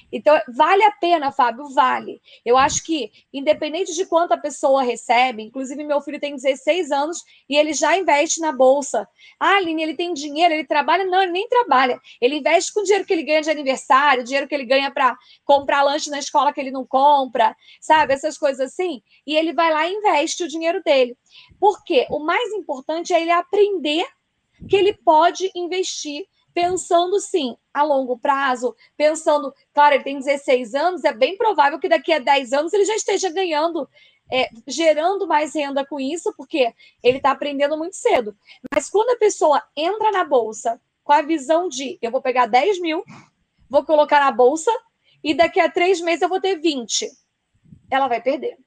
Então, vale a pena, Fábio? Vale. Eu acho que, independente de quanto a pessoa recebe, inclusive meu filho tem 16 anos e ele já investe na bolsa. Ah, Aline, ele tem dinheiro, ele trabalha? Não, ele nem trabalha. Ele investe com o dinheiro que ele ganha de aniversário, dinheiro que ele ganha para comprar lanche na escola que ele não compra, sabe? Essas coisas assim. E ele vai lá e investe o dinheiro dele. Porque o mais importante é ele aprender que ele pode investir pensando sim a longo prazo, pensando, claro, ele tem 16 anos, é bem provável que daqui a 10 anos ele já esteja ganhando, é, gerando mais renda com isso, porque ele está aprendendo muito cedo. Mas quando a pessoa entra na bolsa com a visão de eu vou pegar 10 mil, vou colocar na bolsa e daqui a três meses eu vou ter 20, ela vai perder.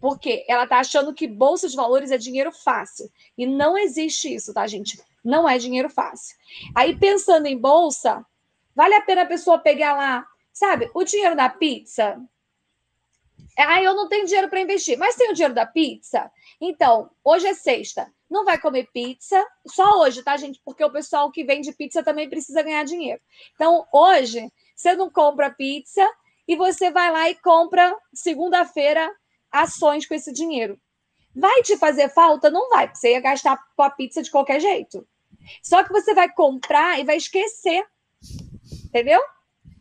Porque ela está achando que bolsa de valores é dinheiro fácil. E não existe isso, tá, gente? Não é dinheiro fácil. Aí, pensando em bolsa, vale a pena a pessoa pegar lá, sabe, o dinheiro da pizza. Ah, eu não tenho dinheiro para investir, mas tem o dinheiro da pizza? Então, hoje é sexta. Não vai comer pizza só hoje, tá, gente? Porque o pessoal que vende pizza também precisa ganhar dinheiro. Então, hoje, você não compra pizza e você vai lá e compra segunda-feira ações com esse dinheiro. Vai te fazer falta? Não vai, porque você ia gastar com a pizza de qualquer jeito. Só que você vai comprar e vai esquecer. Entendeu?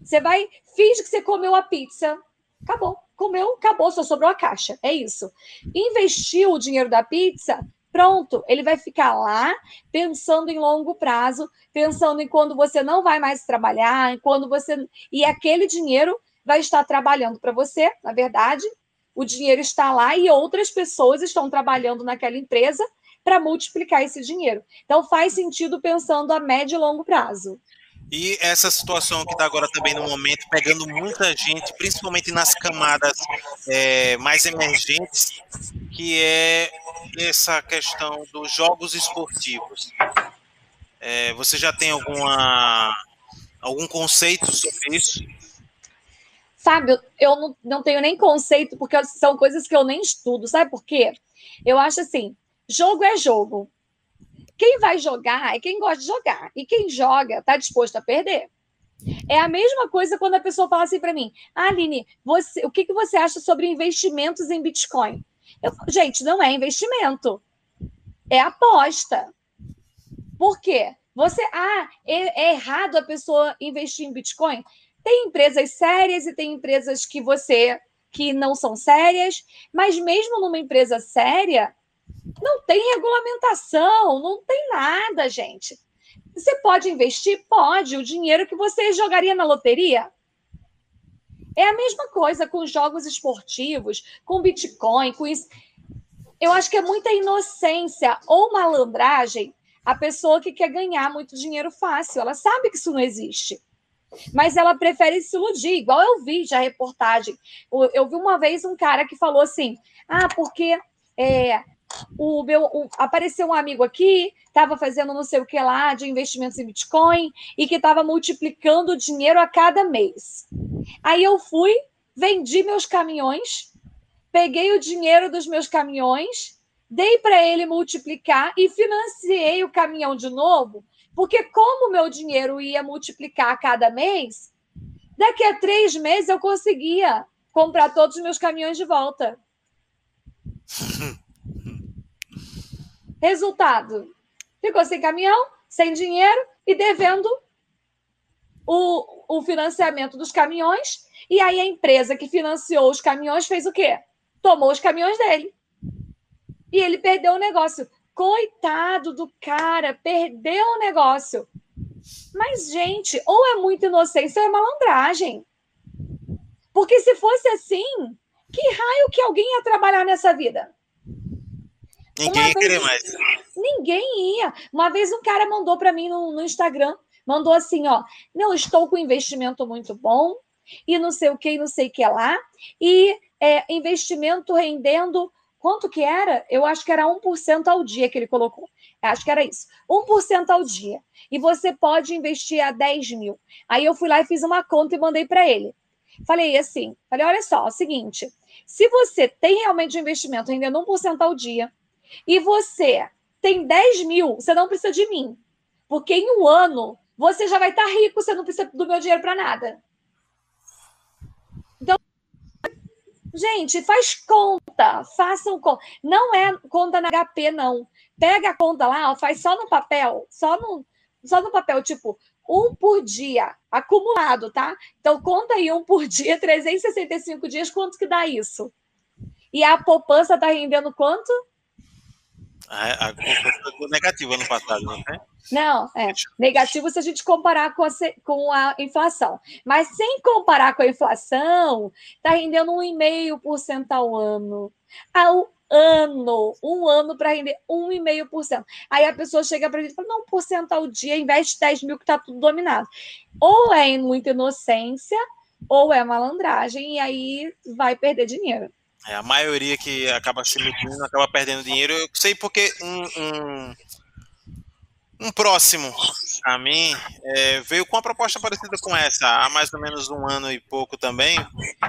Você vai, finge que você comeu a pizza. Acabou. Comeu, acabou, só sobrou a caixa. É isso. Investiu o dinheiro da pizza, pronto, ele vai ficar lá pensando em longo prazo, pensando em quando você não vai mais trabalhar, em quando você. E aquele dinheiro vai estar trabalhando para você, na verdade, o dinheiro está lá e outras pessoas estão trabalhando naquela empresa para multiplicar esse dinheiro. Então faz sentido pensando a médio e longo prazo. E essa situação que está agora também no momento, pegando muita gente, principalmente nas camadas é, mais emergentes, que é essa questão dos jogos esportivos. É, você já tem alguma, algum conceito sobre isso? Sabe, eu não, não tenho nem conceito, porque são coisas que eu nem estudo. Sabe por quê? Eu acho assim: jogo é jogo. Quem vai jogar é quem gosta de jogar. E quem joga está disposto a perder. É a mesma coisa quando a pessoa fala assim para mim: ah, Aline, você, o que, que você acha sobre investimentos em Bitcoin? Eu, gente, não é investimento, é aposta. Por quê? Você, ah, é, é errado a pessoa investir em Bitcoin? Tem empresas sérias e tem empresas que você que não são sérias, mas mesmo numa empresa séria, não tem regulamentação, não tem nada, gente. Você pode investir? Pode. O dinheiro que você jogaria na loteria? É a mesma coisa com jogos esportivos, com Bitcoin, com isso. Eu acho que é muita inocência ou malandragem a pessoa que quer ganhar muito dinheiro fácil. Ela sabe que isso não existe. Mas ela prefere se iludir, igual eu vi já reportagem. Eu vi uma vez um cara que falou assim: ah, porque é, o meu o, apareceu um amigo aqui, estava fazendo não sei o que lá de investimentos em Bitcoin e que estava multiplicando o dinheiro a cada mês. Aí eu fui, vendi meus caminhões, peguei o dinheiro dos meus caminhões, dei para ele multiplicar e financiei o caminhão de novo, porque como o meu dinheiro ia multiplicar a cada mês, daqui a três meses eu conseguia comprar todos os meus caminhões de volta. Resultado: ficou sem caminhão, sem dinheiro e devendo o, o financiamento dos caminhões. E aí a empresa que financiou os caminhões fez o quê? Tomou os caminhões dele. E ele perdeu o negócio. Coitado do cara, perdeu o negócio. Mas, gente, ou é muita inocência ou é malandragem. Porque se fosse assim, que raio que alguém ia trabalhar nessa vida? Ninguém ia querer mais. Ninguém ia. Uma vez um cara mandou para mim no, no Instagram, mandou assim, ó, não, estou com um investimento muito bom, e não sei o que, não sei o que lá, e é, investimento rendendo, quanto que era? Eu acho que era 1% ao dia que ele colocou. Acho que era isso. 1% ao dia. E você pode investir a 10 mil. Aí eu fui lá e fiz uma conta e mandei para ele. Falei assim, falei, olha só, é o seguinte, se você tem realmente um investimento rendendo 1% ao dia, e você tem 10 mil, você não precisa de mim. Porque em um ano você já vai estar rico, você não precisa do meu dinheiro para nada. Gente, faz conta, façam conta. Não é conta na HP, não. Pega a conta lá, faz só no papel, só no, só no papel, tipo, um por dia, acumulado, tá? Então, conta aí um por dia, 365 dias, quanto que dá isso? E a poupança está rendendo quanto? A, a foi negativa ano passado, não é? Não, é negativo se a gente comparar com a, com a inflação. Mas sem comparar com a inflação, está rendendo 1,5% ao ano. Ao ano, um ano para render 1,5%. Aí a pessoa chega para a gente e fala: não, 1% ao dia, investe 10 mil que está tudo dominado. Ou é muita inocência, ou é malandragem, e aí vai perder dinheiro. É, a maioria que acaba se iludindo acaba perdendo dinheiro. Eu sei porque um, um, um próximo a mim é, veio com uma proposta parecida com essa há mais ou menos um ano e pouco também.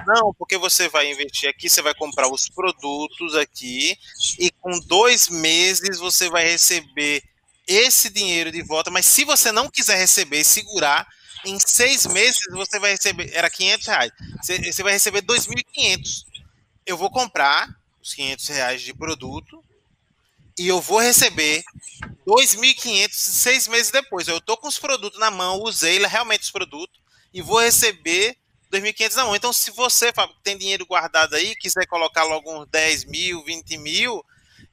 Não, porque você vai investir aqui, você vai comprar os produtos aqui e com dois meses você vai receber esse dinheiro de volta. Mas se você não quiser receber e segurar, em seis meses você vai receber, era 500 reais, você, você vai receber 2.500 eu vou comprar os 500 reais de produto e eu vou receber 2.500 seis meses depois. Eu estou com os produtos na mão, usei realmente os produtos e vou receber 2.500 na mão. Então, se você tem dinheiro guardado aí, quiser colocar logo uns 10 mil, 20 mil,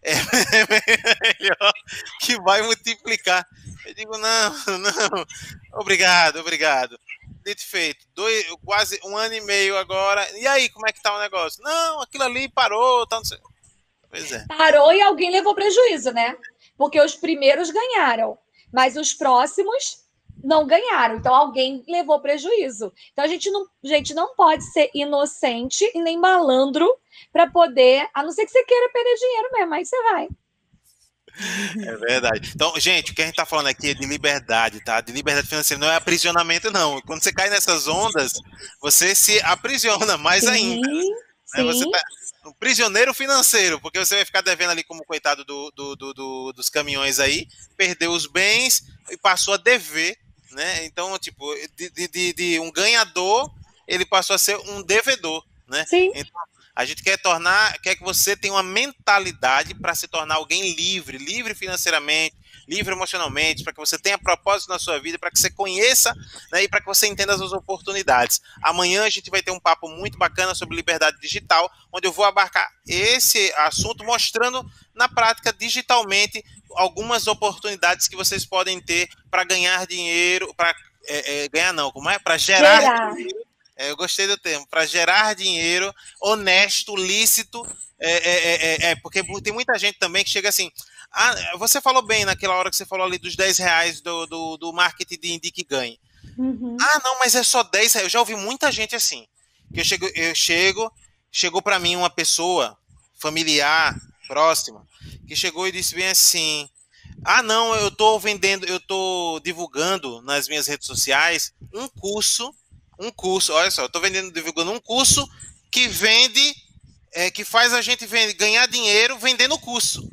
é melhor que vai multiplicar. Eu digo, não, não, obrigado, obrigado dito feito. Dois, quase um ano e meio agora. E aí, como é que tá o negócio? Não, aquilo ali parou, tá, não sei. Pois é. Parou e alguém levou prejuízo, né? Porque os primeiros ganharam, mas os próximos não ganharam. Então alguém levou prejuízo. Então a gente não, gente não pode ser inocente e nem malandro para poder, a não ser que você queira perder dinheiro mesmo, aí você vai. É verdade. Então, gente, o que a gente está falando aqui é de liberdade, tá? De liberdade financeira, não é aprisionamento, não. Quando você cai nessas ondas, você se aprisiona mais sim, ainda. Né? Você tá um prisioneiro financeiro, porque você vai ficar devendo ali como coitado do, do, do, do, dos caminhões aí, perdeu os bens e passou a dever, né? Então, tipo, de, de, de um ganhador, ele passou a ser um devedor, né? Sim. Então, a gente quer tornar, quer que você tenha uma mentalidade para se tornar alguém livre, livre financeiramente, livre emocionalmente, para que você tenha propósito na sua vida, para que você conheça né, e para que você entenda as oportunidades. Amanhã a gente vai ter um papo muito bacana sobre liberdade digital, onde eu vou abarcar esse assunto mostrando na prática digitalmente algumas oportunidades que vocês podem ter para ganhar dinheiro, para é, é, ganhar não, como é? Para gerar, gerar. dinheiro. É, eu gostei do termo, para gerar dinheiro honesto, lícito, é é, é, é, porque tem muita gente também que chega assim. Ah, você falou bem naquela hora que você falou ali dos 10 reais do, do, do marketing de Indique Ganhe. Uhum. Ah, não, mas é só 10 reais. Eu já ouvi muita gente assim. Que eu chego, eu chego chegou para mim uma pessoa familiar, próxima, que chegou e disse bem assim: "Ah, não, eu estou vendendo, eu estou divulgando nas minhas redes sociais um curso, um curso, olha só, eu tô vendendo, divulgando um curso que vende é, que faz a gente vende, ganhar dinheiro vendendo o curso.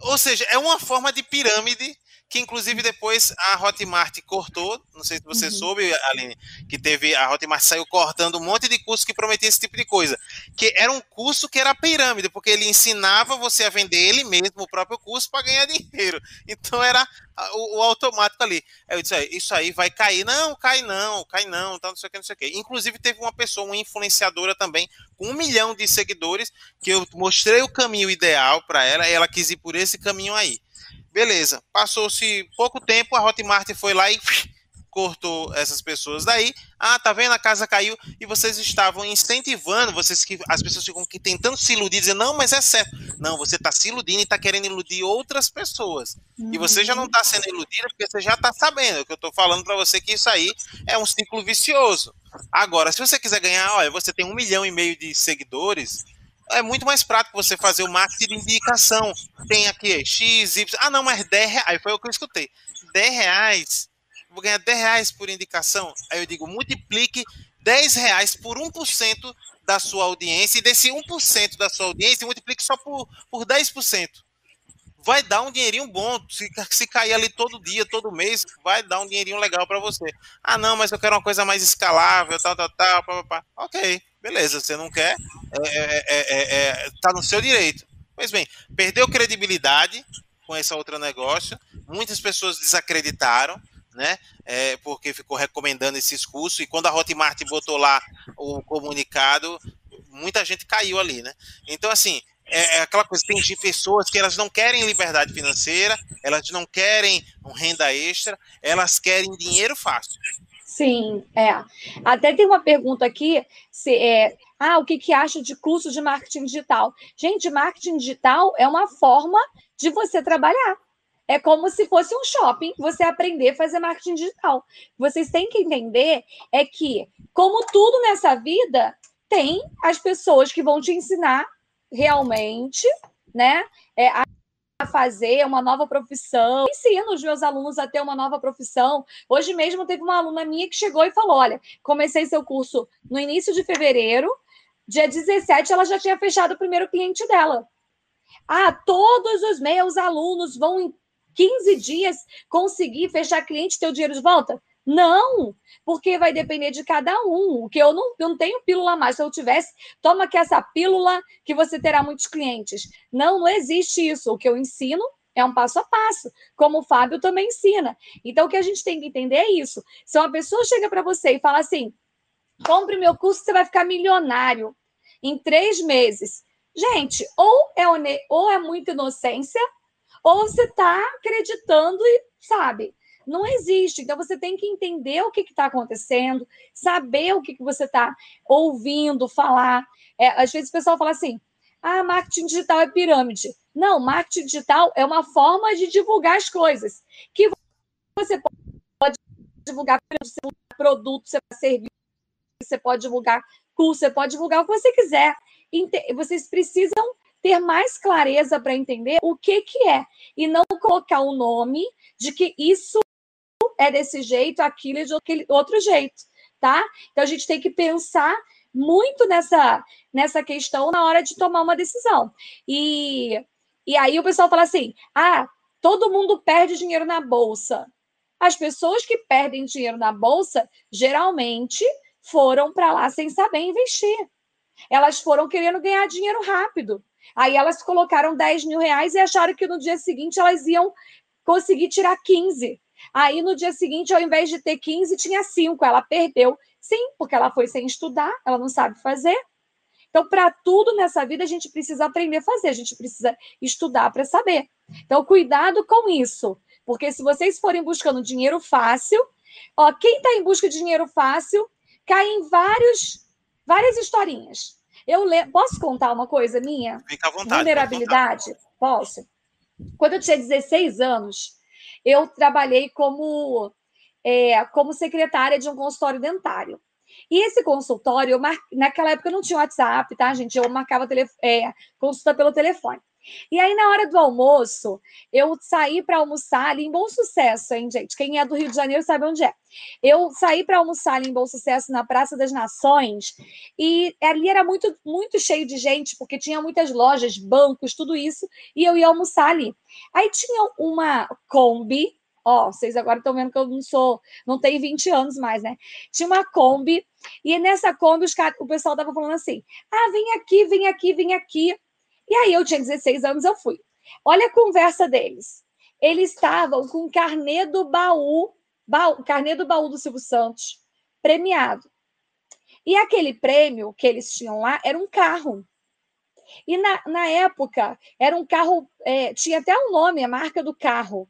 Ou seja, é uma forma de pirâmide que inclusive depois a Hotmart cortou, não sei se você uhum. soube, Aline, que teve, a Hotmart saiu cortando um monte de curso que prometia esse tipo de coisa, que era um curso que era pirâmide, porque ele ensinava você a vender ele mesmo, o próprio curso, para ganhar dinheiro, então era o, o, automático ali, aí eu disse, isso aí vai cair, não, cai não, cai não, tá, não sei o que, não sei o que, inclusive teve uma pessoa, uma influenciadora também, com um milhão de seguidores, que eu mostrei o caminho ideal para ela, e ela quis ir por esse caminho aí, Beleza. Passou-se pouco tempo, a Hotmart foi lá e cortou essas pessoas daí. Ah, tá vendo? A casa caiu e vocês estavam incentivando, vocês que as pessoas ficam tentando se iludir, dizendo, não, mas é certo. Não, você está se iludindo e está querendo iludir outras pessoas. Uhum. E você já não está sendo iludida porque você já está sabendo que eu estou falando para você que isso aí é um ciclo vicioso. Agora, se você quiser ganhar, olha, você tem um milhão e meio de seguidores, é muito mais prático você fazer o marketing de indicação. Tem aqui X, Y. Ah, não, mas 10 reais. Aí foi o que eu escutei. 10 reais. Vou ganhar 10 reais por indicação. Aí eu digo, multiplique 10 reais por 1% da sua audiência. E desse 1% da sua audiência, multiplique só por, por 10% vai dar um dinheirinho bom. Se, se cair ali todo dia, todo mês, vai dar um dinheirinho legal para você. Ah, não, mas eu quero uma coisa mais escalável, tal, tal, tal. Pá, pá, pá. Ok, beleza. Você não quer, é, é, é, é, tá no seu direito. Pois bem, perdeu credibilidade com esse outro negócio. Muitas pessoas desacreditaram. Né? É, porque ficou recomendando esses cursos, e quando a Hotmart botou lá o comunicado, muita gente caiu ali, né? Então, assim, é, é aquela coisa, tem pessoas que elas não querem liberdade financeira, elas não querem renda extra, elas querem dinheiro fácil. Sim, é. Até tem uma pergunta aqui, se é, ah, o que, que acha de curso de marketing digital? Gente, marketing digital é uma forma de você trabalhar. É como se fosse um shopping, você aprender a fazer marketing digital. Vocês têm que entender é que, como tudo nessa vida, tem as pessoas que vão te ensinar realmente, né, é, a fazer uma nova profissão. ensino os meus alunos a ter uma nova profissão. Hoje mesmo teve uma aluna minha que chegou e falou: Olha, comecei seu curso no início de fevereiro, dia 17 ela já tinha fechado o primeiro cliente dela. Ah, todos os meus alunos vão em 15 dias conseguir fechar cliente ter o dinheiro de volta? Não, porque vai depender de cada um. O que eu não, eu não tenho pílula mais. Se eu tivesse, toma aqui essa pílula que você terá muitos clientes. Não, não existe isso. O que eu ensino é um passo a passo, como o Fábio também ensina. Então, o que a gente tem que entender é isso. Se uma pessoa chega para você e fala assim: compre meu curso, você vai ficar milionário em três meses. Gente, ou é, ou é muita inocência, ou você está acreditando e sabe não existe. Então, você tem que entender o que está acontecendo, saber o que, que você está ouvindo falar. É, às vezes o pessoal fala assim: ah, marketing digital é pirâmide. Não, marketing digital é uma forma de divulgar as coisas. Que você pode divulgar produto, você pode servir, você pode divulgar curso, você pode divulgar o que você quiser. Vocês precisam ter mais clareza para entender o que, que é e não colocar o nome de que isso é desse jeito, aquilo é de outro jeito, tá? Então a gente tem que pensar muito nessa, nessa questão na hora de tomar uma decisão. E, e aí o pessoal fala assim: ah, todo mundo perde dinheiro na bolsa. As pessoas que perdem dinheiro na bolsa geralmente foram para lá sem saber investir. Elas foram querendo ganhar dinheiro rápido. Aí elas colocaram 10 mil reais e acharam que no dia seguinte elas iam consegui tirar 15. Aí no dia seguinte, ao invés de ter 15, tinha 5. Ela perdeu. Sim, porque ela foi sem estudar, ela não sabe fazer. Então, para tudo nessa vida, a gente precisa aprender a fazer, a gente precisa estudar para saber. Então, cuidado com isso, porque se vocês forem buscando dinheiro fácil, ó, quem está em busca de dinheiro fácil cai em vários, várias historinhas. Eu le... posso contar uma coisa minha? Fica à vontade. Vulnerabilidade? Posso? Quando eu tinha 16 anos, eu trabalhei como, é, como secretária de um consultório dentário. E esse consultório, mar... naquela época não tinha WhatsApp, tá, gente? Eu marcava tele... é, consulta pelo telefone. E aí, na hora do almoço, eu saí para almoçar ali em Bom Sucesso, hein, gente? Quem é do Rio de Janeiro sabe onde é. Eu saí para almoçar ali em Bom Sucesso, na Praça das Nações, e ali era muito, muito cheio de gente, porque tinha muitas lojas, bancos, tudo isso, e eu ia almoçar ali. Aí tinha uma Kombi, ó, vocês agora estão vendo que eu não sou, não tenho 20 anos mais, né? Tinha uma Kombi, e nessa Kombi os cara, o pessoal tava falando assim: ah, vem aqui, vem aqui, vem aqui. E aí eu tinha 16 anos, eu fui. Olha a conversa deles. Eles estavam com o carnê do baú, baú, carnê do baú do Silvio Santos, premiado. E aquele prêmio que eles tinham lá era um carro. E na, na época, era um carro, é, tinha até um nome, a marca do carro.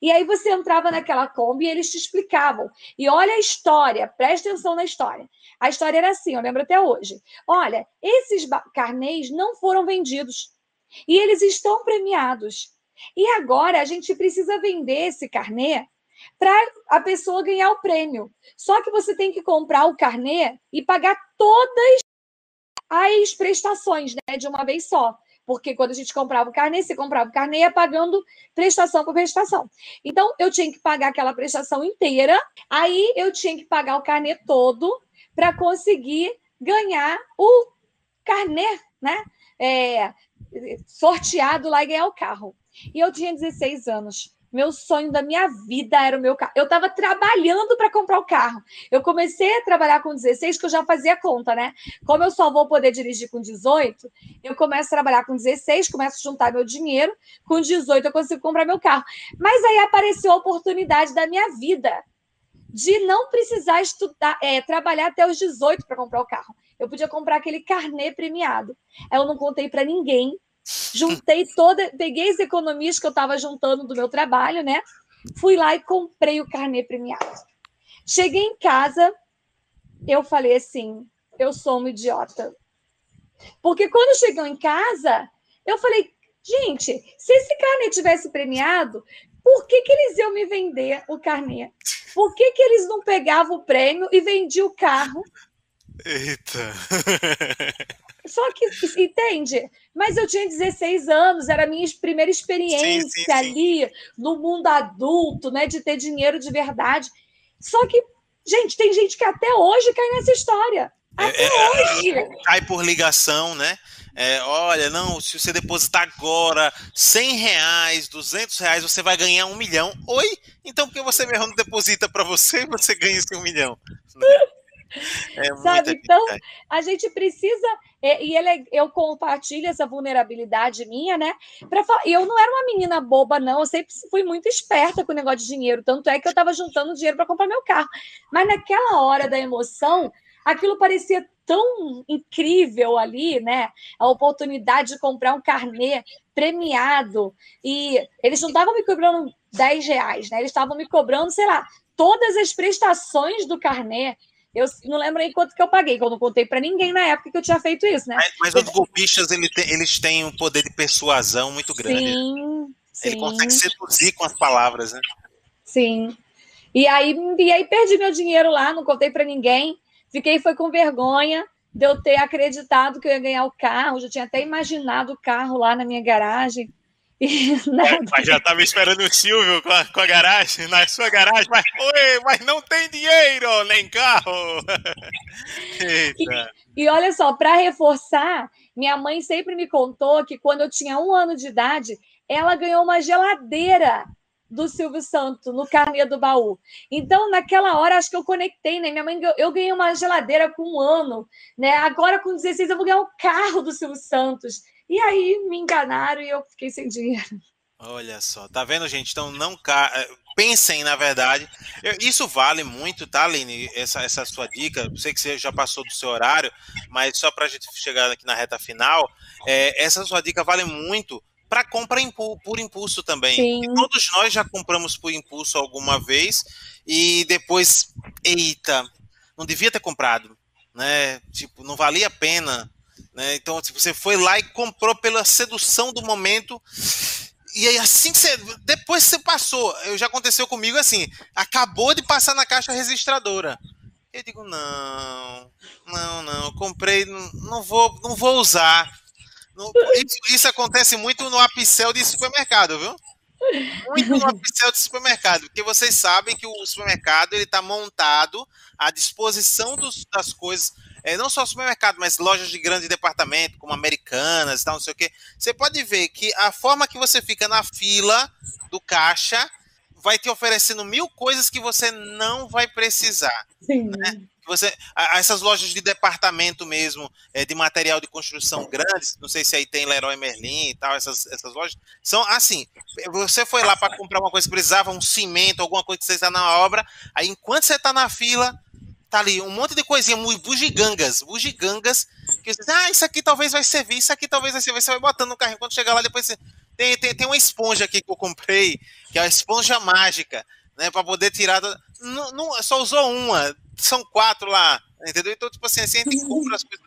E aí você entrava naquela Kombi e eles te explicavam. E olha a história, preste atenção na história. A história era assim, eu lembro até hoje. Olha, esses carnês não foram vendidos e eles estão premiados. E agora a gente precisa vender esse carnê para a pessoa ganhar o prêmio. Só que você tem que comprar o carnê e pagar todas as prestações, né, de uma vez só porque quando a gente comprava o carnê, você comprava o carnê ia pagando prestação por prestação. Então, eu tinha que pagar aquela prestação inteira, aí eu tinha que pagar o carnê todo para conseguir ganhar o carnê, né? É, sorteado lá e ganhar o carro. E eu tinha 16 anos. Meu sonho da minha vida era o meu carro. Eu estava trabalhando para comprar o carro. Eu comecei a trabalhar com 16, que eu já fazia conta, né? Como eu só vou poder dirigir com 18, eu começo a trabalhar com 16, começo a juntar meu dinheiro. Com 18, eu consigo comprar meu carro. Mas aí apareceu a oportunidade da minha vida de não precisar estudar, é, trabalhar até os 18 para comprar o carro. Eu podia comprar aquele carnê premiado. Eu não contei para ninguém Juntei toda, peguei as economias que eu estava juntando do meu trabalho, né? Fui lá e comprei o carnê premiado. Cheguei em casa, eu falei assim: eu sou uma idiota. Porque quando chegou em casa, eu falei: gente, se esse carnê tivesse premiado, por que, que eles iam me vender o carnê? Por que, que eles não pegavam o prêmio e vendiam o carro? Eita! Só que, entende? Mas eu tinha 16 anos, era a minha primeira experiência sim, sim, sim. ali no mundo adulto, né? De ter dinheiro de verdade. Só que, gente, tem gente que até hoje cai nessa história. É, até é, hoje. É, cai por ligação, né? É, olha, não, se você depositar agora 100 reais, 200 reais, você vai ganhar um milhão. Oi? Então por que você mesmo não deposita para você você ganha esse um milhão? É Sabe? Então, a gente precisa. É, e ele, é, eu compartilho essa vulnerabilidade minha, né? Pra, eu não era uma menina boba, não. Eu sempre fui muito esperta com o negócio de dinheiro. Tanto é que eu estava juntando dinheiro para comprar meu carro. Mas naquela hora da emoção, aquilo parecia tão incrível ali, né? A oportunidade de comprar um carnê premiado. E eles não estavam me cobrando 10 reais, né? Eles estavam me cobrando, sei lá, todas as prestações do carnê. Eu não lembro nem quanto que eu paguei, que eu não contei para ninguém na época que eu tinha feito isso, né? Mas, mas os golpistas, ele tem, eles têm um poder de persuasão muito grande. Sim, Ele sim. consegue seduzir com as palavras, né? Sim. E aí, e aí perdi meu dinheiro lá, não contei para ninguém. Fiquei, foi com vergonha de eu ter acreditado que eu ia ganhar o carro. Já tinha até imaginado o carro lá na minha garagem. mas já estava esperando o Silvio com a, com a, garagem, na sua garagem, mas, oi, mas não tem dinheiro, nem carro. e, e olha só, para reforçar, minha mãe sempre me contou que quando eu tinha um ano de idade, ela ganhou uma geladeira do Silvio Santos no carnê do baú. Então, naquela hora, acho que eu conectei, né? Minha mãe, eu ganhei uma geladeira com um ano, né? Agora, com 16, eu vou ganhar um carro do Silvio Santos. E aí me enganaram e eu fiquei sem dinheiro. Olha só, tá vendo, gente? Então não ca... Eh, pensem, na verdade. Isso vale muito, tá, Aline? Essa, essa sua dica. Eu sei que você já passou do seu horário, mas só para a gente chegar aqui na reta final, é, essa sua dica vale muito para compra por impulso também. Todos nós já compramos por impulso alguma vez e depois, eita, não devia ter comprado, né? Tipo, não valia a pena, né? Então, tipo, você foi lá e comprou pela sedução do momento e aí, assim que você. Depois que você passou, eu já aconteceu comigo assim, acabou de passar na caixa registradora. Eu digo, não, não, não, eu comprei, não, vou, não vou usar. Isso, isso, acontece muito no apicel de supermercado, viu? Muito no apicel de supermercado, porque vocês sabem que o supermercado ele está montado à disposição dos, das coisas é, não só supermercado, mas lojas de grande departamento, como Americanas e tal, não sei o quê, você pode ver que a forma que você fica na fila do caixa vai te oferecendo mil coisas que você não vai precisar. Sim. Né? Você, essas lojas de departamento mesmo, é, de material de construção grandes, não sei se aí tem Leroy Merlin e tal, essas, essas lojas, são assim, você foi lá para comprar uma coisa que precisava, um cimento, alguma coisa que você está na obra, aí enquanto você está na fila, tá ali um monte de coisinha, bugigangas, bugigangas, que você diz, ah, isso aqui talvez vai servir, isso aqui talvez vai servir, você vai botando no carrinho, quando chegar lá depois você... Tem, tem, tem uma esponja aqui que eu comprei, que é a esponja mágica, né, para poder tirar, não, não, só usou uma, são quatro lá, entendeu? Então, tipo assim, assim a gente compra as coisas.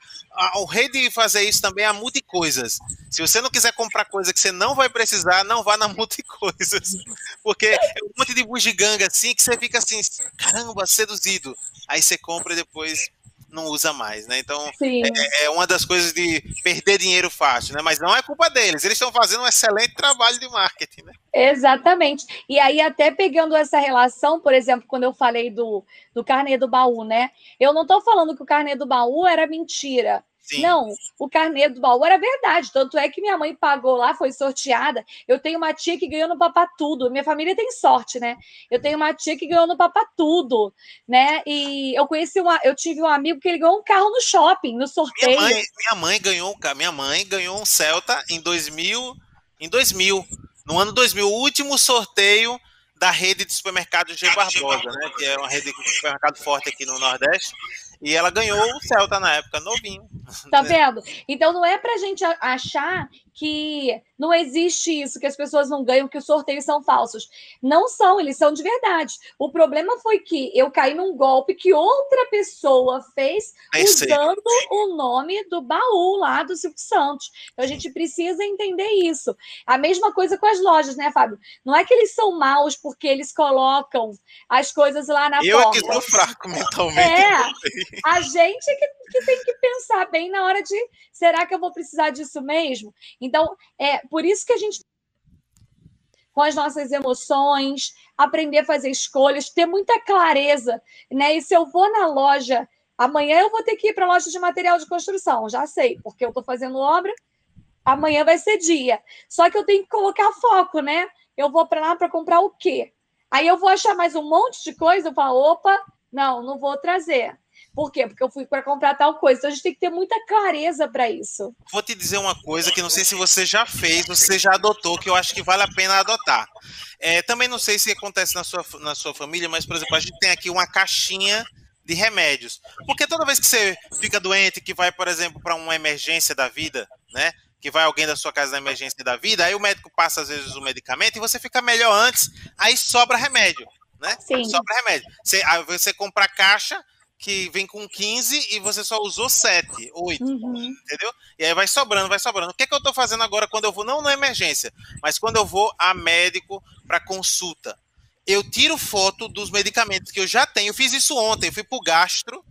O rei de fazer isso também é a multi-coisas. Se você não quiser comprar coisa que você não vai precisar, não vá na multi-coisas. Porque é um monte de bugiganga assim que você fica assim, caramba, seduzido. Aí você compra e depois não usa mais, né? Então é, é, uma das coisas de perder dinheiro fácil, né? Mas não é culpa deles, eles estão fazendo um excelente trabalho de marketing, né? Exatamente. E aí, até pegando essa relação, por exemplo, quando eu falei do, do carnê do baú, né? Eu não estou falando que o carnê do baú era mentira. Sim. Não, o carnê do baú era verdade. Tanto é que minha mãe pagou lá, foi sorteada. Eu tenho uma tia que ganhou no Papa Tudo. Minha família tem sorte, né? Eu tenho uma tia que ganhou no Papa Tudo, né? E eu conheci uma, eu tive um amigo que ele ganhou um carro no shopping, no sorteio. Minha mãe, minha mãe ganhou, minha mãe ganhou um Celta em 2000, em 2000, no ano 2000, o último sorteio da rede de supermercados G Barbosa, né? Que é uma rede de supermercado forte aqui no Nordeste. E ela ganhou o Celta na época, novinho. Tá vendo? Então não é pra gente achar que não existe isso, que as pessoas não ganham, que os sorteios são falsos. Não são, eles são de verdade. O problema foi que eu caí num golpe que outra pessoa fez usando o nome do baú lá do Silvio Santos. Então a gente precisa entender isso. A mesma coisa com as lojas, né, Fábio? Não é que eles são maus porque eles colocam as coisas lá na eu porta. Eu que sou fraco mentalmente. É, a gente que, que tem que pensar bem na hora de será que eu vou precisar disso mesmo? Então, é por isso que a gente com as nossas emoções, aprender a fazer escolhas, ter muita clareza, né? E se eu vou na loja, amanhã eu vou ter que ir para a loja de material de construção, já sei, porque eu estou fazendo obra, amanhã vai ser dia. Só que eu tenho que colocar foco, né? Eu vou para lá para comprar o quê? Aí eu vou achar mais um monte de coisa, eu falo, opa, não, não vou trazer. Por quê? Porque eu fui para comprar tal coisa. Então a gente tem que ter muita clareza para isso. Vou te dizer uma coisa que não sei se você já fez, você já adotou, que eu acho que vale a pena adotar. É, também não sei se acontece na sua, na sua família, mas, por exemplo, a gente tem aqui uma caixinha de remédios. Porque toda vez que você fica doente, que vai, por exemplo, para uma emergência da vida, né? Que vai alguém da sua casa na emergência da vida, aí o médico passa, às vezes, o medicamento e você fica melhor antes, aí sobra remédio, né? Sim. Sobra remédio. Você, aí você compra a caixa, que vem com 15 e você só usou 7, 8, uhum. entendeu? E aí vai sobrando, vai sobrando. O que é que eu tô fazendo agora quando eu vou, não na emergência, mas quando eu vou a médico para consulta? Eu tiro foto dos medicamentos que eu já tenho. Eu fiz isso ontem, eu fui pro gastro,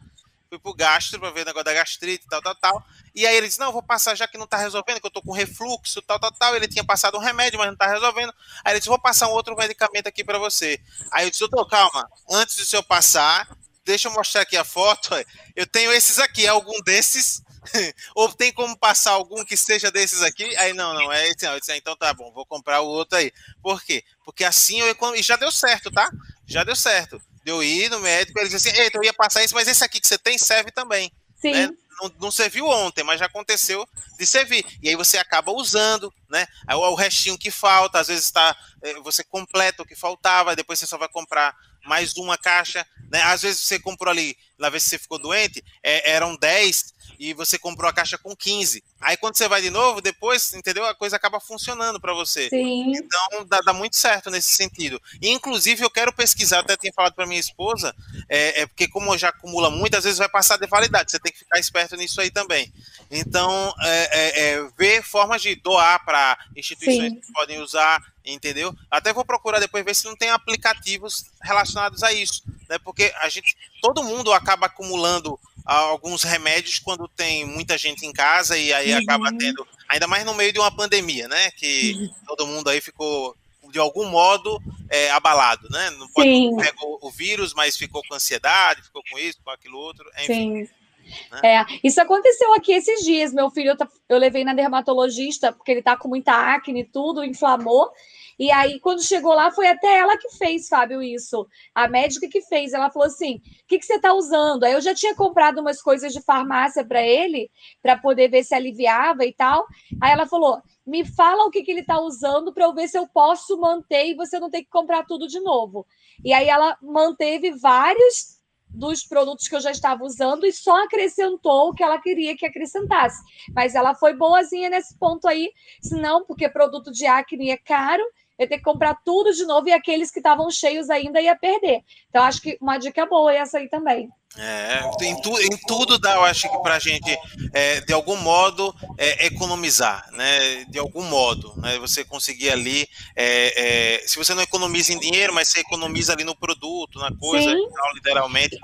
fui pro gastro para ver o negócio da gastrite, tal, tal, tal. E aí ele disse: Não, eu vou passar já que não tá resolvendo, que eu tô com refluxo, tal, tal, tal. Ele tinha passado um remédio, mas não tá resolvendo. Aí ele disse: Vou passar um outro medicamento aqui para você. Aí eu disse: Doutor, calma, antes do senhor passar, deixa eu mostrar aqui a foto. Eu tenho esses aqui, algum desses. Ou tem como passar algum que seja desses aqui? Aí não, não, é esse não. Eu disse, ah, então tá bom, vou comprar o outro aí. Por quê? Porque assim eu economizo. E já deu certo, tá? Já deu certo. Deu ir no médico, ele disse assim: Eita, eu ia passar isso, mas esse aqui que você tem serve também. Sim. Né? não, não, serviu ontem, mas já aconteceu de servir. E aí você acaba usando, né? Aí o, o restinho que falta, às vezes está é, você completa o que faltava, depois você só vai comprar mais uma caixa, né? Às vezes você comprou ali, lá ver se você ficou doente, é, eram 10 e você comprou a caixa com 15. Aí quando você vai de novo, depois, entendeu? A coisa acaba funcionando para você. Sim. Então dá, dá, muito certo nesse sentido. E, inclusive, eu quero pesquisar, até tinha falado para minha esposa, é, é, porque como já acumula muitas vezes vai passar de validade. Você tem que ficar esperto nisso aí também. Então, é, é, é ver formas de doar para instituições Sim. que podem usar, entendeu? Até vou procurar depois ver se não tem aplicativos relacionados a isso, né? Porque a gente, todo mundo acaba acumulando alguns remédios quando tem muita gente em casa e aí uhum. acaba tendo, ainda mais no meio de uma pandemia, né? Que uhum. todo mundo aí ficou de algum modo é, abalado, né? Não pode pegou o vírus, mas ficou com ansiedade, ficou com isso, com aquilo outro, enfim. Sim. Né? É, isso aconteceu aqui esses dias. Meu filho, eu levei na dermatologista, porque ele tá com muita acne e tudo, inflamou. E aí, quando chegou lá, foi até ela que fez, Fábio, isso. A médica que fez. Ela falou assim: o que, que você está usando? Aí eu já tinha comprado umas coisas de farmácia para ele, para poder ver se aliviava e tal. Aí ela falou: me fala o que, que ele está usando para eu ver se eu posso manter e você não tem que comprar tudo de novo. E aí ela manteve vários dos produtos que eu já estava usando e só acrescentou o que ela queria que acrescentasse. Mas ela foi boazinha nesse ponto aí, senão, porque produto de acne é caro ia ter que comprar tudo de novo e aqueles que estavam cheios ainda ia perder. Então, acho que uma dica boa é essa aí também. É, em, tu, em tudo dá, eu acho que para a gente, é, de algum modo, é, economizar, né? De algum modo, né? Você conseguir ali, é, é se você não economiza em dinheiro, mas você economiza ali no produto, na coisa, literalmente,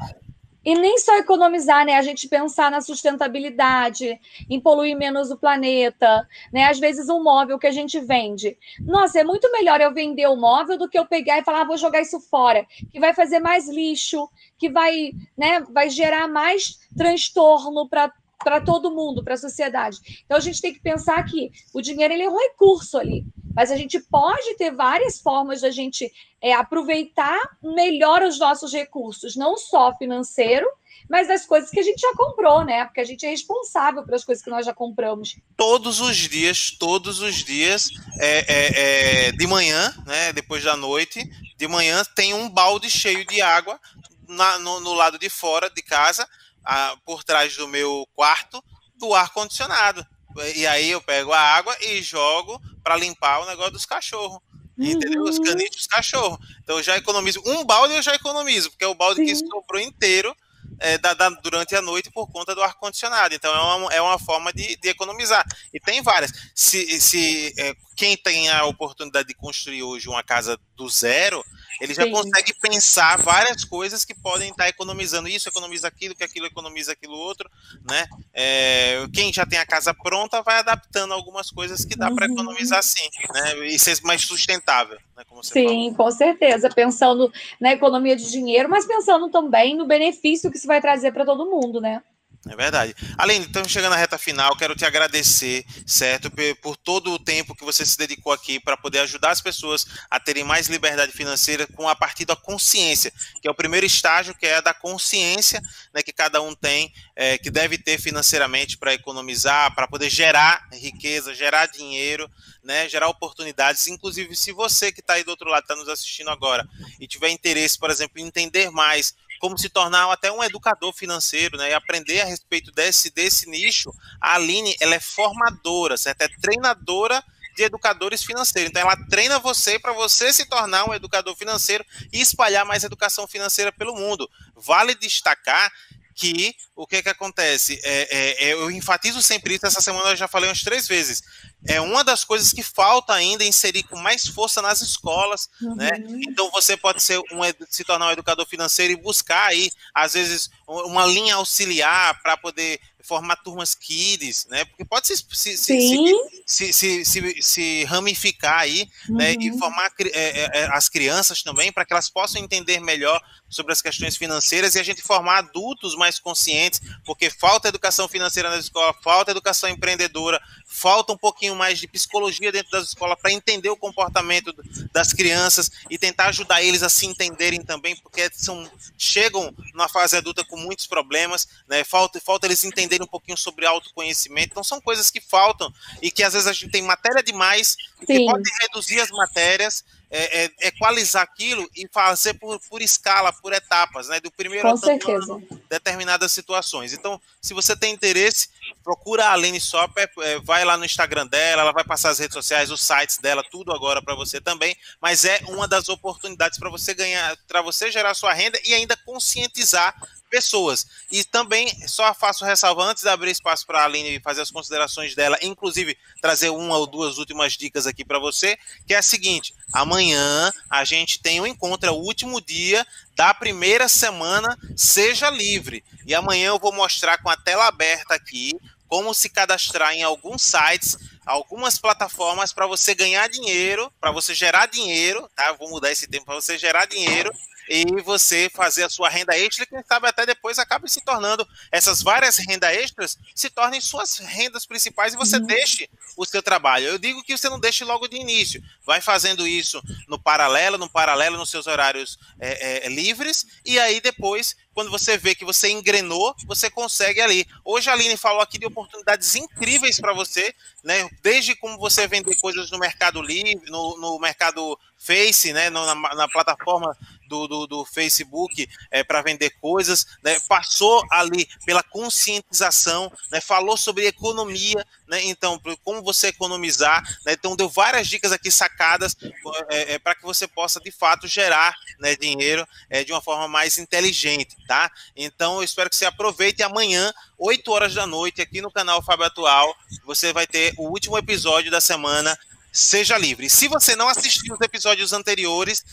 e nem só economizar, né? A gente pensar na sustentabilidade, em poluir menos o planeta, né? Às vezes um móvel que a gente vende. Nossa, é muito melhor eu vender o móvel do que eu pegar e falar, ah, vou jogar isso fora, que vai fazer mais lixo, que vai, né, vai gerar mais transtorno para para todo mundo, para a sociedade. Então a gente tem que pensar que o dinheiro ele é um recurso ali, mas a gente pode ter várias formas de a gente é, aproveitar melhor os nossos recursos, não só financeiro, mas das coisas que a gente já comprou, né? Porque a gente é responsável pelas coisas que nós já compramos. Todos os dias, todos os dias, é, é, é, de manhã, né? Depois da noite, de manhã tem um balde cheio de água na, no, no lado de fora de casa a, por trás do meu quarto do ar condicionado. E aí eu pego a água e jogo para limpar o negócio dos cachorros. Uhum. Entendeu? Os caniches dos cachorros. Então eu já economizo. Um balde eu já economizo, porque é o balde Sim. que sobrou inteiro é, da, da, durante a noite por conta do ar-condicionado. Então é uma, é uma forma de, de, economizar. E tem várias. Se, se é, quem tem a oportunidade de construir hoje uma casa do zero, ele já Sim. consegue pensar várias coisas que podem estar economizando isso, economiza aquilo, que aquilo economiza aquilo outro, né? É, quem já tem a casa pronta vai adaptando algumas coisas que dá uhum. para economizar sim, né? E ser mais sustentável, né? sim, falou. com certeza, pensando na economia de dinheiro, mas pensando também no benefício que isso vai trazer para todo mundo, né? É verdade. Além, estamos chegando na reta final, quero te agradecer, certo, por todo o tempo que você se dedicou aqui para poder ajudar as pessoas a terem mais liberdade financeira com a partir da consciência, que é o primeiro estágio, que é a da consciência né, que cada um tem, é, que deve ter financeiramente para economizar, para poder gerar riqueza, gerar dinheiro, né, gerar oportunidades. Inclusive, se você que está aí do outro lado, está nos assistindo agora, e tiver interesse, por exemplo, em entender mais como se tornar até um educador financeiro, né? E aprender a respeito desse, desse nicho. A Aline, ela é formadora, certo? É treinadora de educadores financeiros. Então, ela treina você para você se tornar um educador financeiro e espalhar mais educação financeira pelo mundo. Vale destacar que o que, que acontece? É, é, é, eu enfatizo sempre isso, essa semana eu já falei umas três vezes. É uma das coisas que falta ainda inserir com mais força nas escolas, uhum. né? Então você pode ser um, se tornar um educador financeiro e buscar aí, às vezes, uma linha auxiliar para poder formar turmas kids, né? Porque pode se, se, se, se, se, se ramificar aí, uhum. né? E uhum. formar é, é, as crianças também para que elas possam entender melhor sobre as questões financeiras e a gente formar adultos mais conscientes, porque falta educação financeira na escola, falta educação empreendedora, falta um pouquinho mais de psicologia dentro das escolas para entender o comportamento das crianças e tentar ajudar eles a se entenderem também, porque são, chegam na fase adulta com muitos problemas, né? Falta, falta eles entenderem um pouquinho sobre autoconhecimento. Então são coisas que faltam e que às vezes a gente tem matéria demais, que pode reduzir as matérias é, é, equalizar aquilo e fazer por, por escala, por etapas, né? Do primeiro Com certeza. determinadas situações. Então, se você tem interesse, procura a Aline Soper, é, vai lá no Instagram dela, ela vai passar as redes sociais, os sites dela, tudo agora para você também. Mas é uma das oportunidades para você ganhar, para você gerar sua renda e ainda conscientizar pessoas. E também, só faço ressalva antes de abrir espaço para a Aline fazer as considerações dela, inclusive trazer uma ou duas últimas dicas aqui para você, que é a seguinte: amanhã a gente tem um encontro, é o último dia da primeira semana Seja Livre. E amanhã eu vou mostrar com a tela aberta aqui como se cadastrar em alguns sites, algumas plataformas para você ganhar dinheiro, para você gerar dinheiro, tá? Vou mudar esse tempo para você gerar dinheiro e você fazer a sua renda extra, quem sabe até depois acabe se tornando essas várias rendas extras se tornem suas rendas principais e você uhum. deixe o seu trabalho. Eu digo que você não deixe logo de início, vai fazendo isso no paralelo, no paralelo nos seus horários é, é, livres e aí depois quando você vê que você engrenou, você consegue ali. Hoje a Aline falou aqui de oportunidades incríveis para você, né? Desde como você vender coisas no Mercado Livre, no, no Mercado Face, né? Na, na plataforma do, do, do Facebook é, para vender coisas, né? passou ali pela conscientização, né? falou sobre economia, né? então, como você economizar, né? então deu várias dicas aqui sacadas é, é, para que você possa de fato gerar né, dinheiro é, de uma forma mais inteligente, tá? Então eu espero que você aproveite amanhã, 8 horas da noite, aqui no canal Fábio Atual, você vai ter o último episódio da semana Seja Livre. Se você não assistiu os episódios anteriores,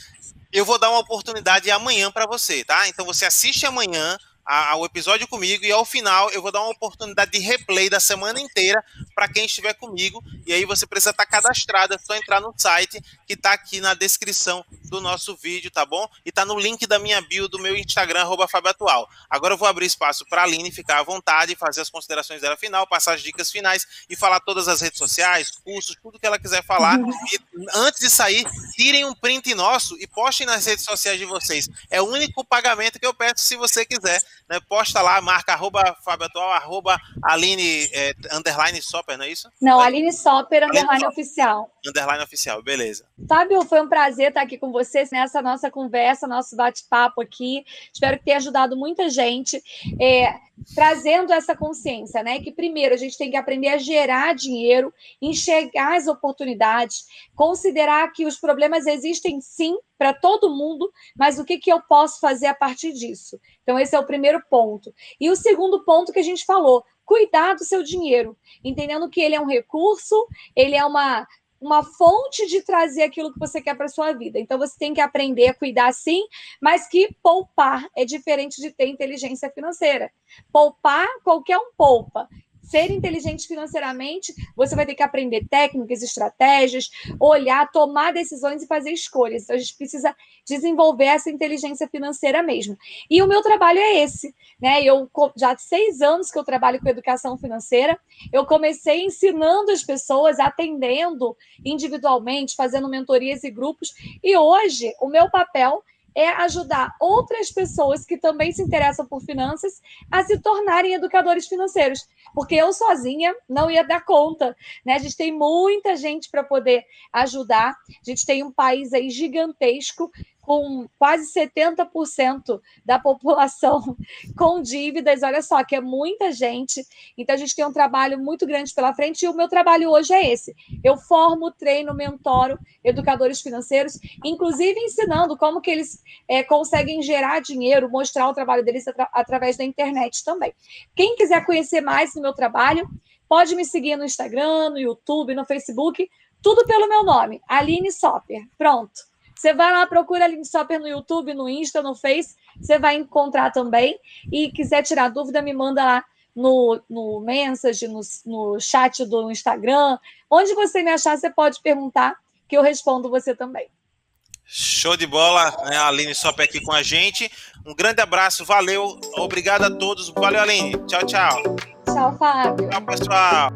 eu vou dar uma oportunidade amanhã para você, tá? Então você assiste amanhã ao episódio comigo e ao final eu vou dar uma oportunidade de replay da semana inteira para quem estiver comigo. E aí você precisa estar tá cadastrado, é só entrar no site que está aqui na descrição do nosso vídeo, tá bom? E tá no link da minha bio do meu Instagram, arroba Atual. Agora eu vou abrir espaço para a Aline ficar à vontade, fazer as considerações dela final, passar as dicas finais e falar todas as redes sociais, cursos, tudo que ela quiser falar. E antes de sair, tirem um print nosso e postem nas redes sociais de vocês. É o único pagamento que eu peço se você quiser. Né? Posta lá, marca arroba Fábio Atual, arroba Aline é, underline Soper, não é isso? Não, Aline Soper, underline Aline oficial. Underline oficial, beleza. Fábio, foi um prazer estar aqui com vocês nessa nossa conversa, nosso bate-papo aqui. Espero que tenha ajudado muita gente. É, trazendo essa consciência, né? Que primeiro a gente tem que aprender a gerar dinheiro, enxergar as oportunidades, considerar que os problemas existem sim para todo mundo, mas o que, que eu posso fazer a partir disso? Então, esse é o primeiro ponto. E o segundo ponto que a gente falou, cuidar do seu dinheiro, entendendo que ele é um recurso, ele é uma uma fonte de trazer aquilo que você quer para sua vida. Então você tem que aprender a cuidar sim, mas que poupar é diferente de ter inteligência financeira. Poupar, qualquer um poupa ser inteligente financeiramente, você vai ter que aprender técnicas, estratégias, olhar, tomar decisões e fazer escolhas. Então, a gente precisa desenvolver essa inteligência financeira mesmo. E o meu trabalho é esse, né? Eu já há seis anos que eu trabalho com educação financeira. Eu comecei ensinando as pessoas, atendendo individualmente, fazendo mentorias e grupos. E hoje, o meu papel é ajudar outras pessoas que também se interessam por finanças a se tornarem educadores financeiros, porque eu sozinha não ia dar conta, né? A gente tem muita gente para poder ajudar. A gente tem um país aí gigantesco com quase 70% da população com dívidas. Olha só, que é muita gente. Então, a gente tem um trabalho muito grande pela frente e o meu trabalho hoje é esse. Eu formo, treino, mentoro educadores financeiros, inclusive ensinando como que eles é, conseguem gerar dinheiro, mostrar o trabalho deles atra através da internet também. Quem quiser conhecer mais do meu trabalho, pode me seguir no Instagram, no YouTube, no Facebook, tudo pelo meu nome, Aline Sopper. Pronto. Você vai lá, procura Aline Sopper no YouTube, no Insta, no Face, você vai encontrar também. E quiser tirar dúvida, me manda lá no, no message, no, no chat do Instagram. Onde você me achar, você pode perguntar, que eu respondo você também. Show de bola, né? a Aline Sopper aqui com a gente. Um grande abraço, valeu, obrigado a todos. Valeu, Aline. Tchau, tchau. Tchau, Fábio. Tchau, pessoal.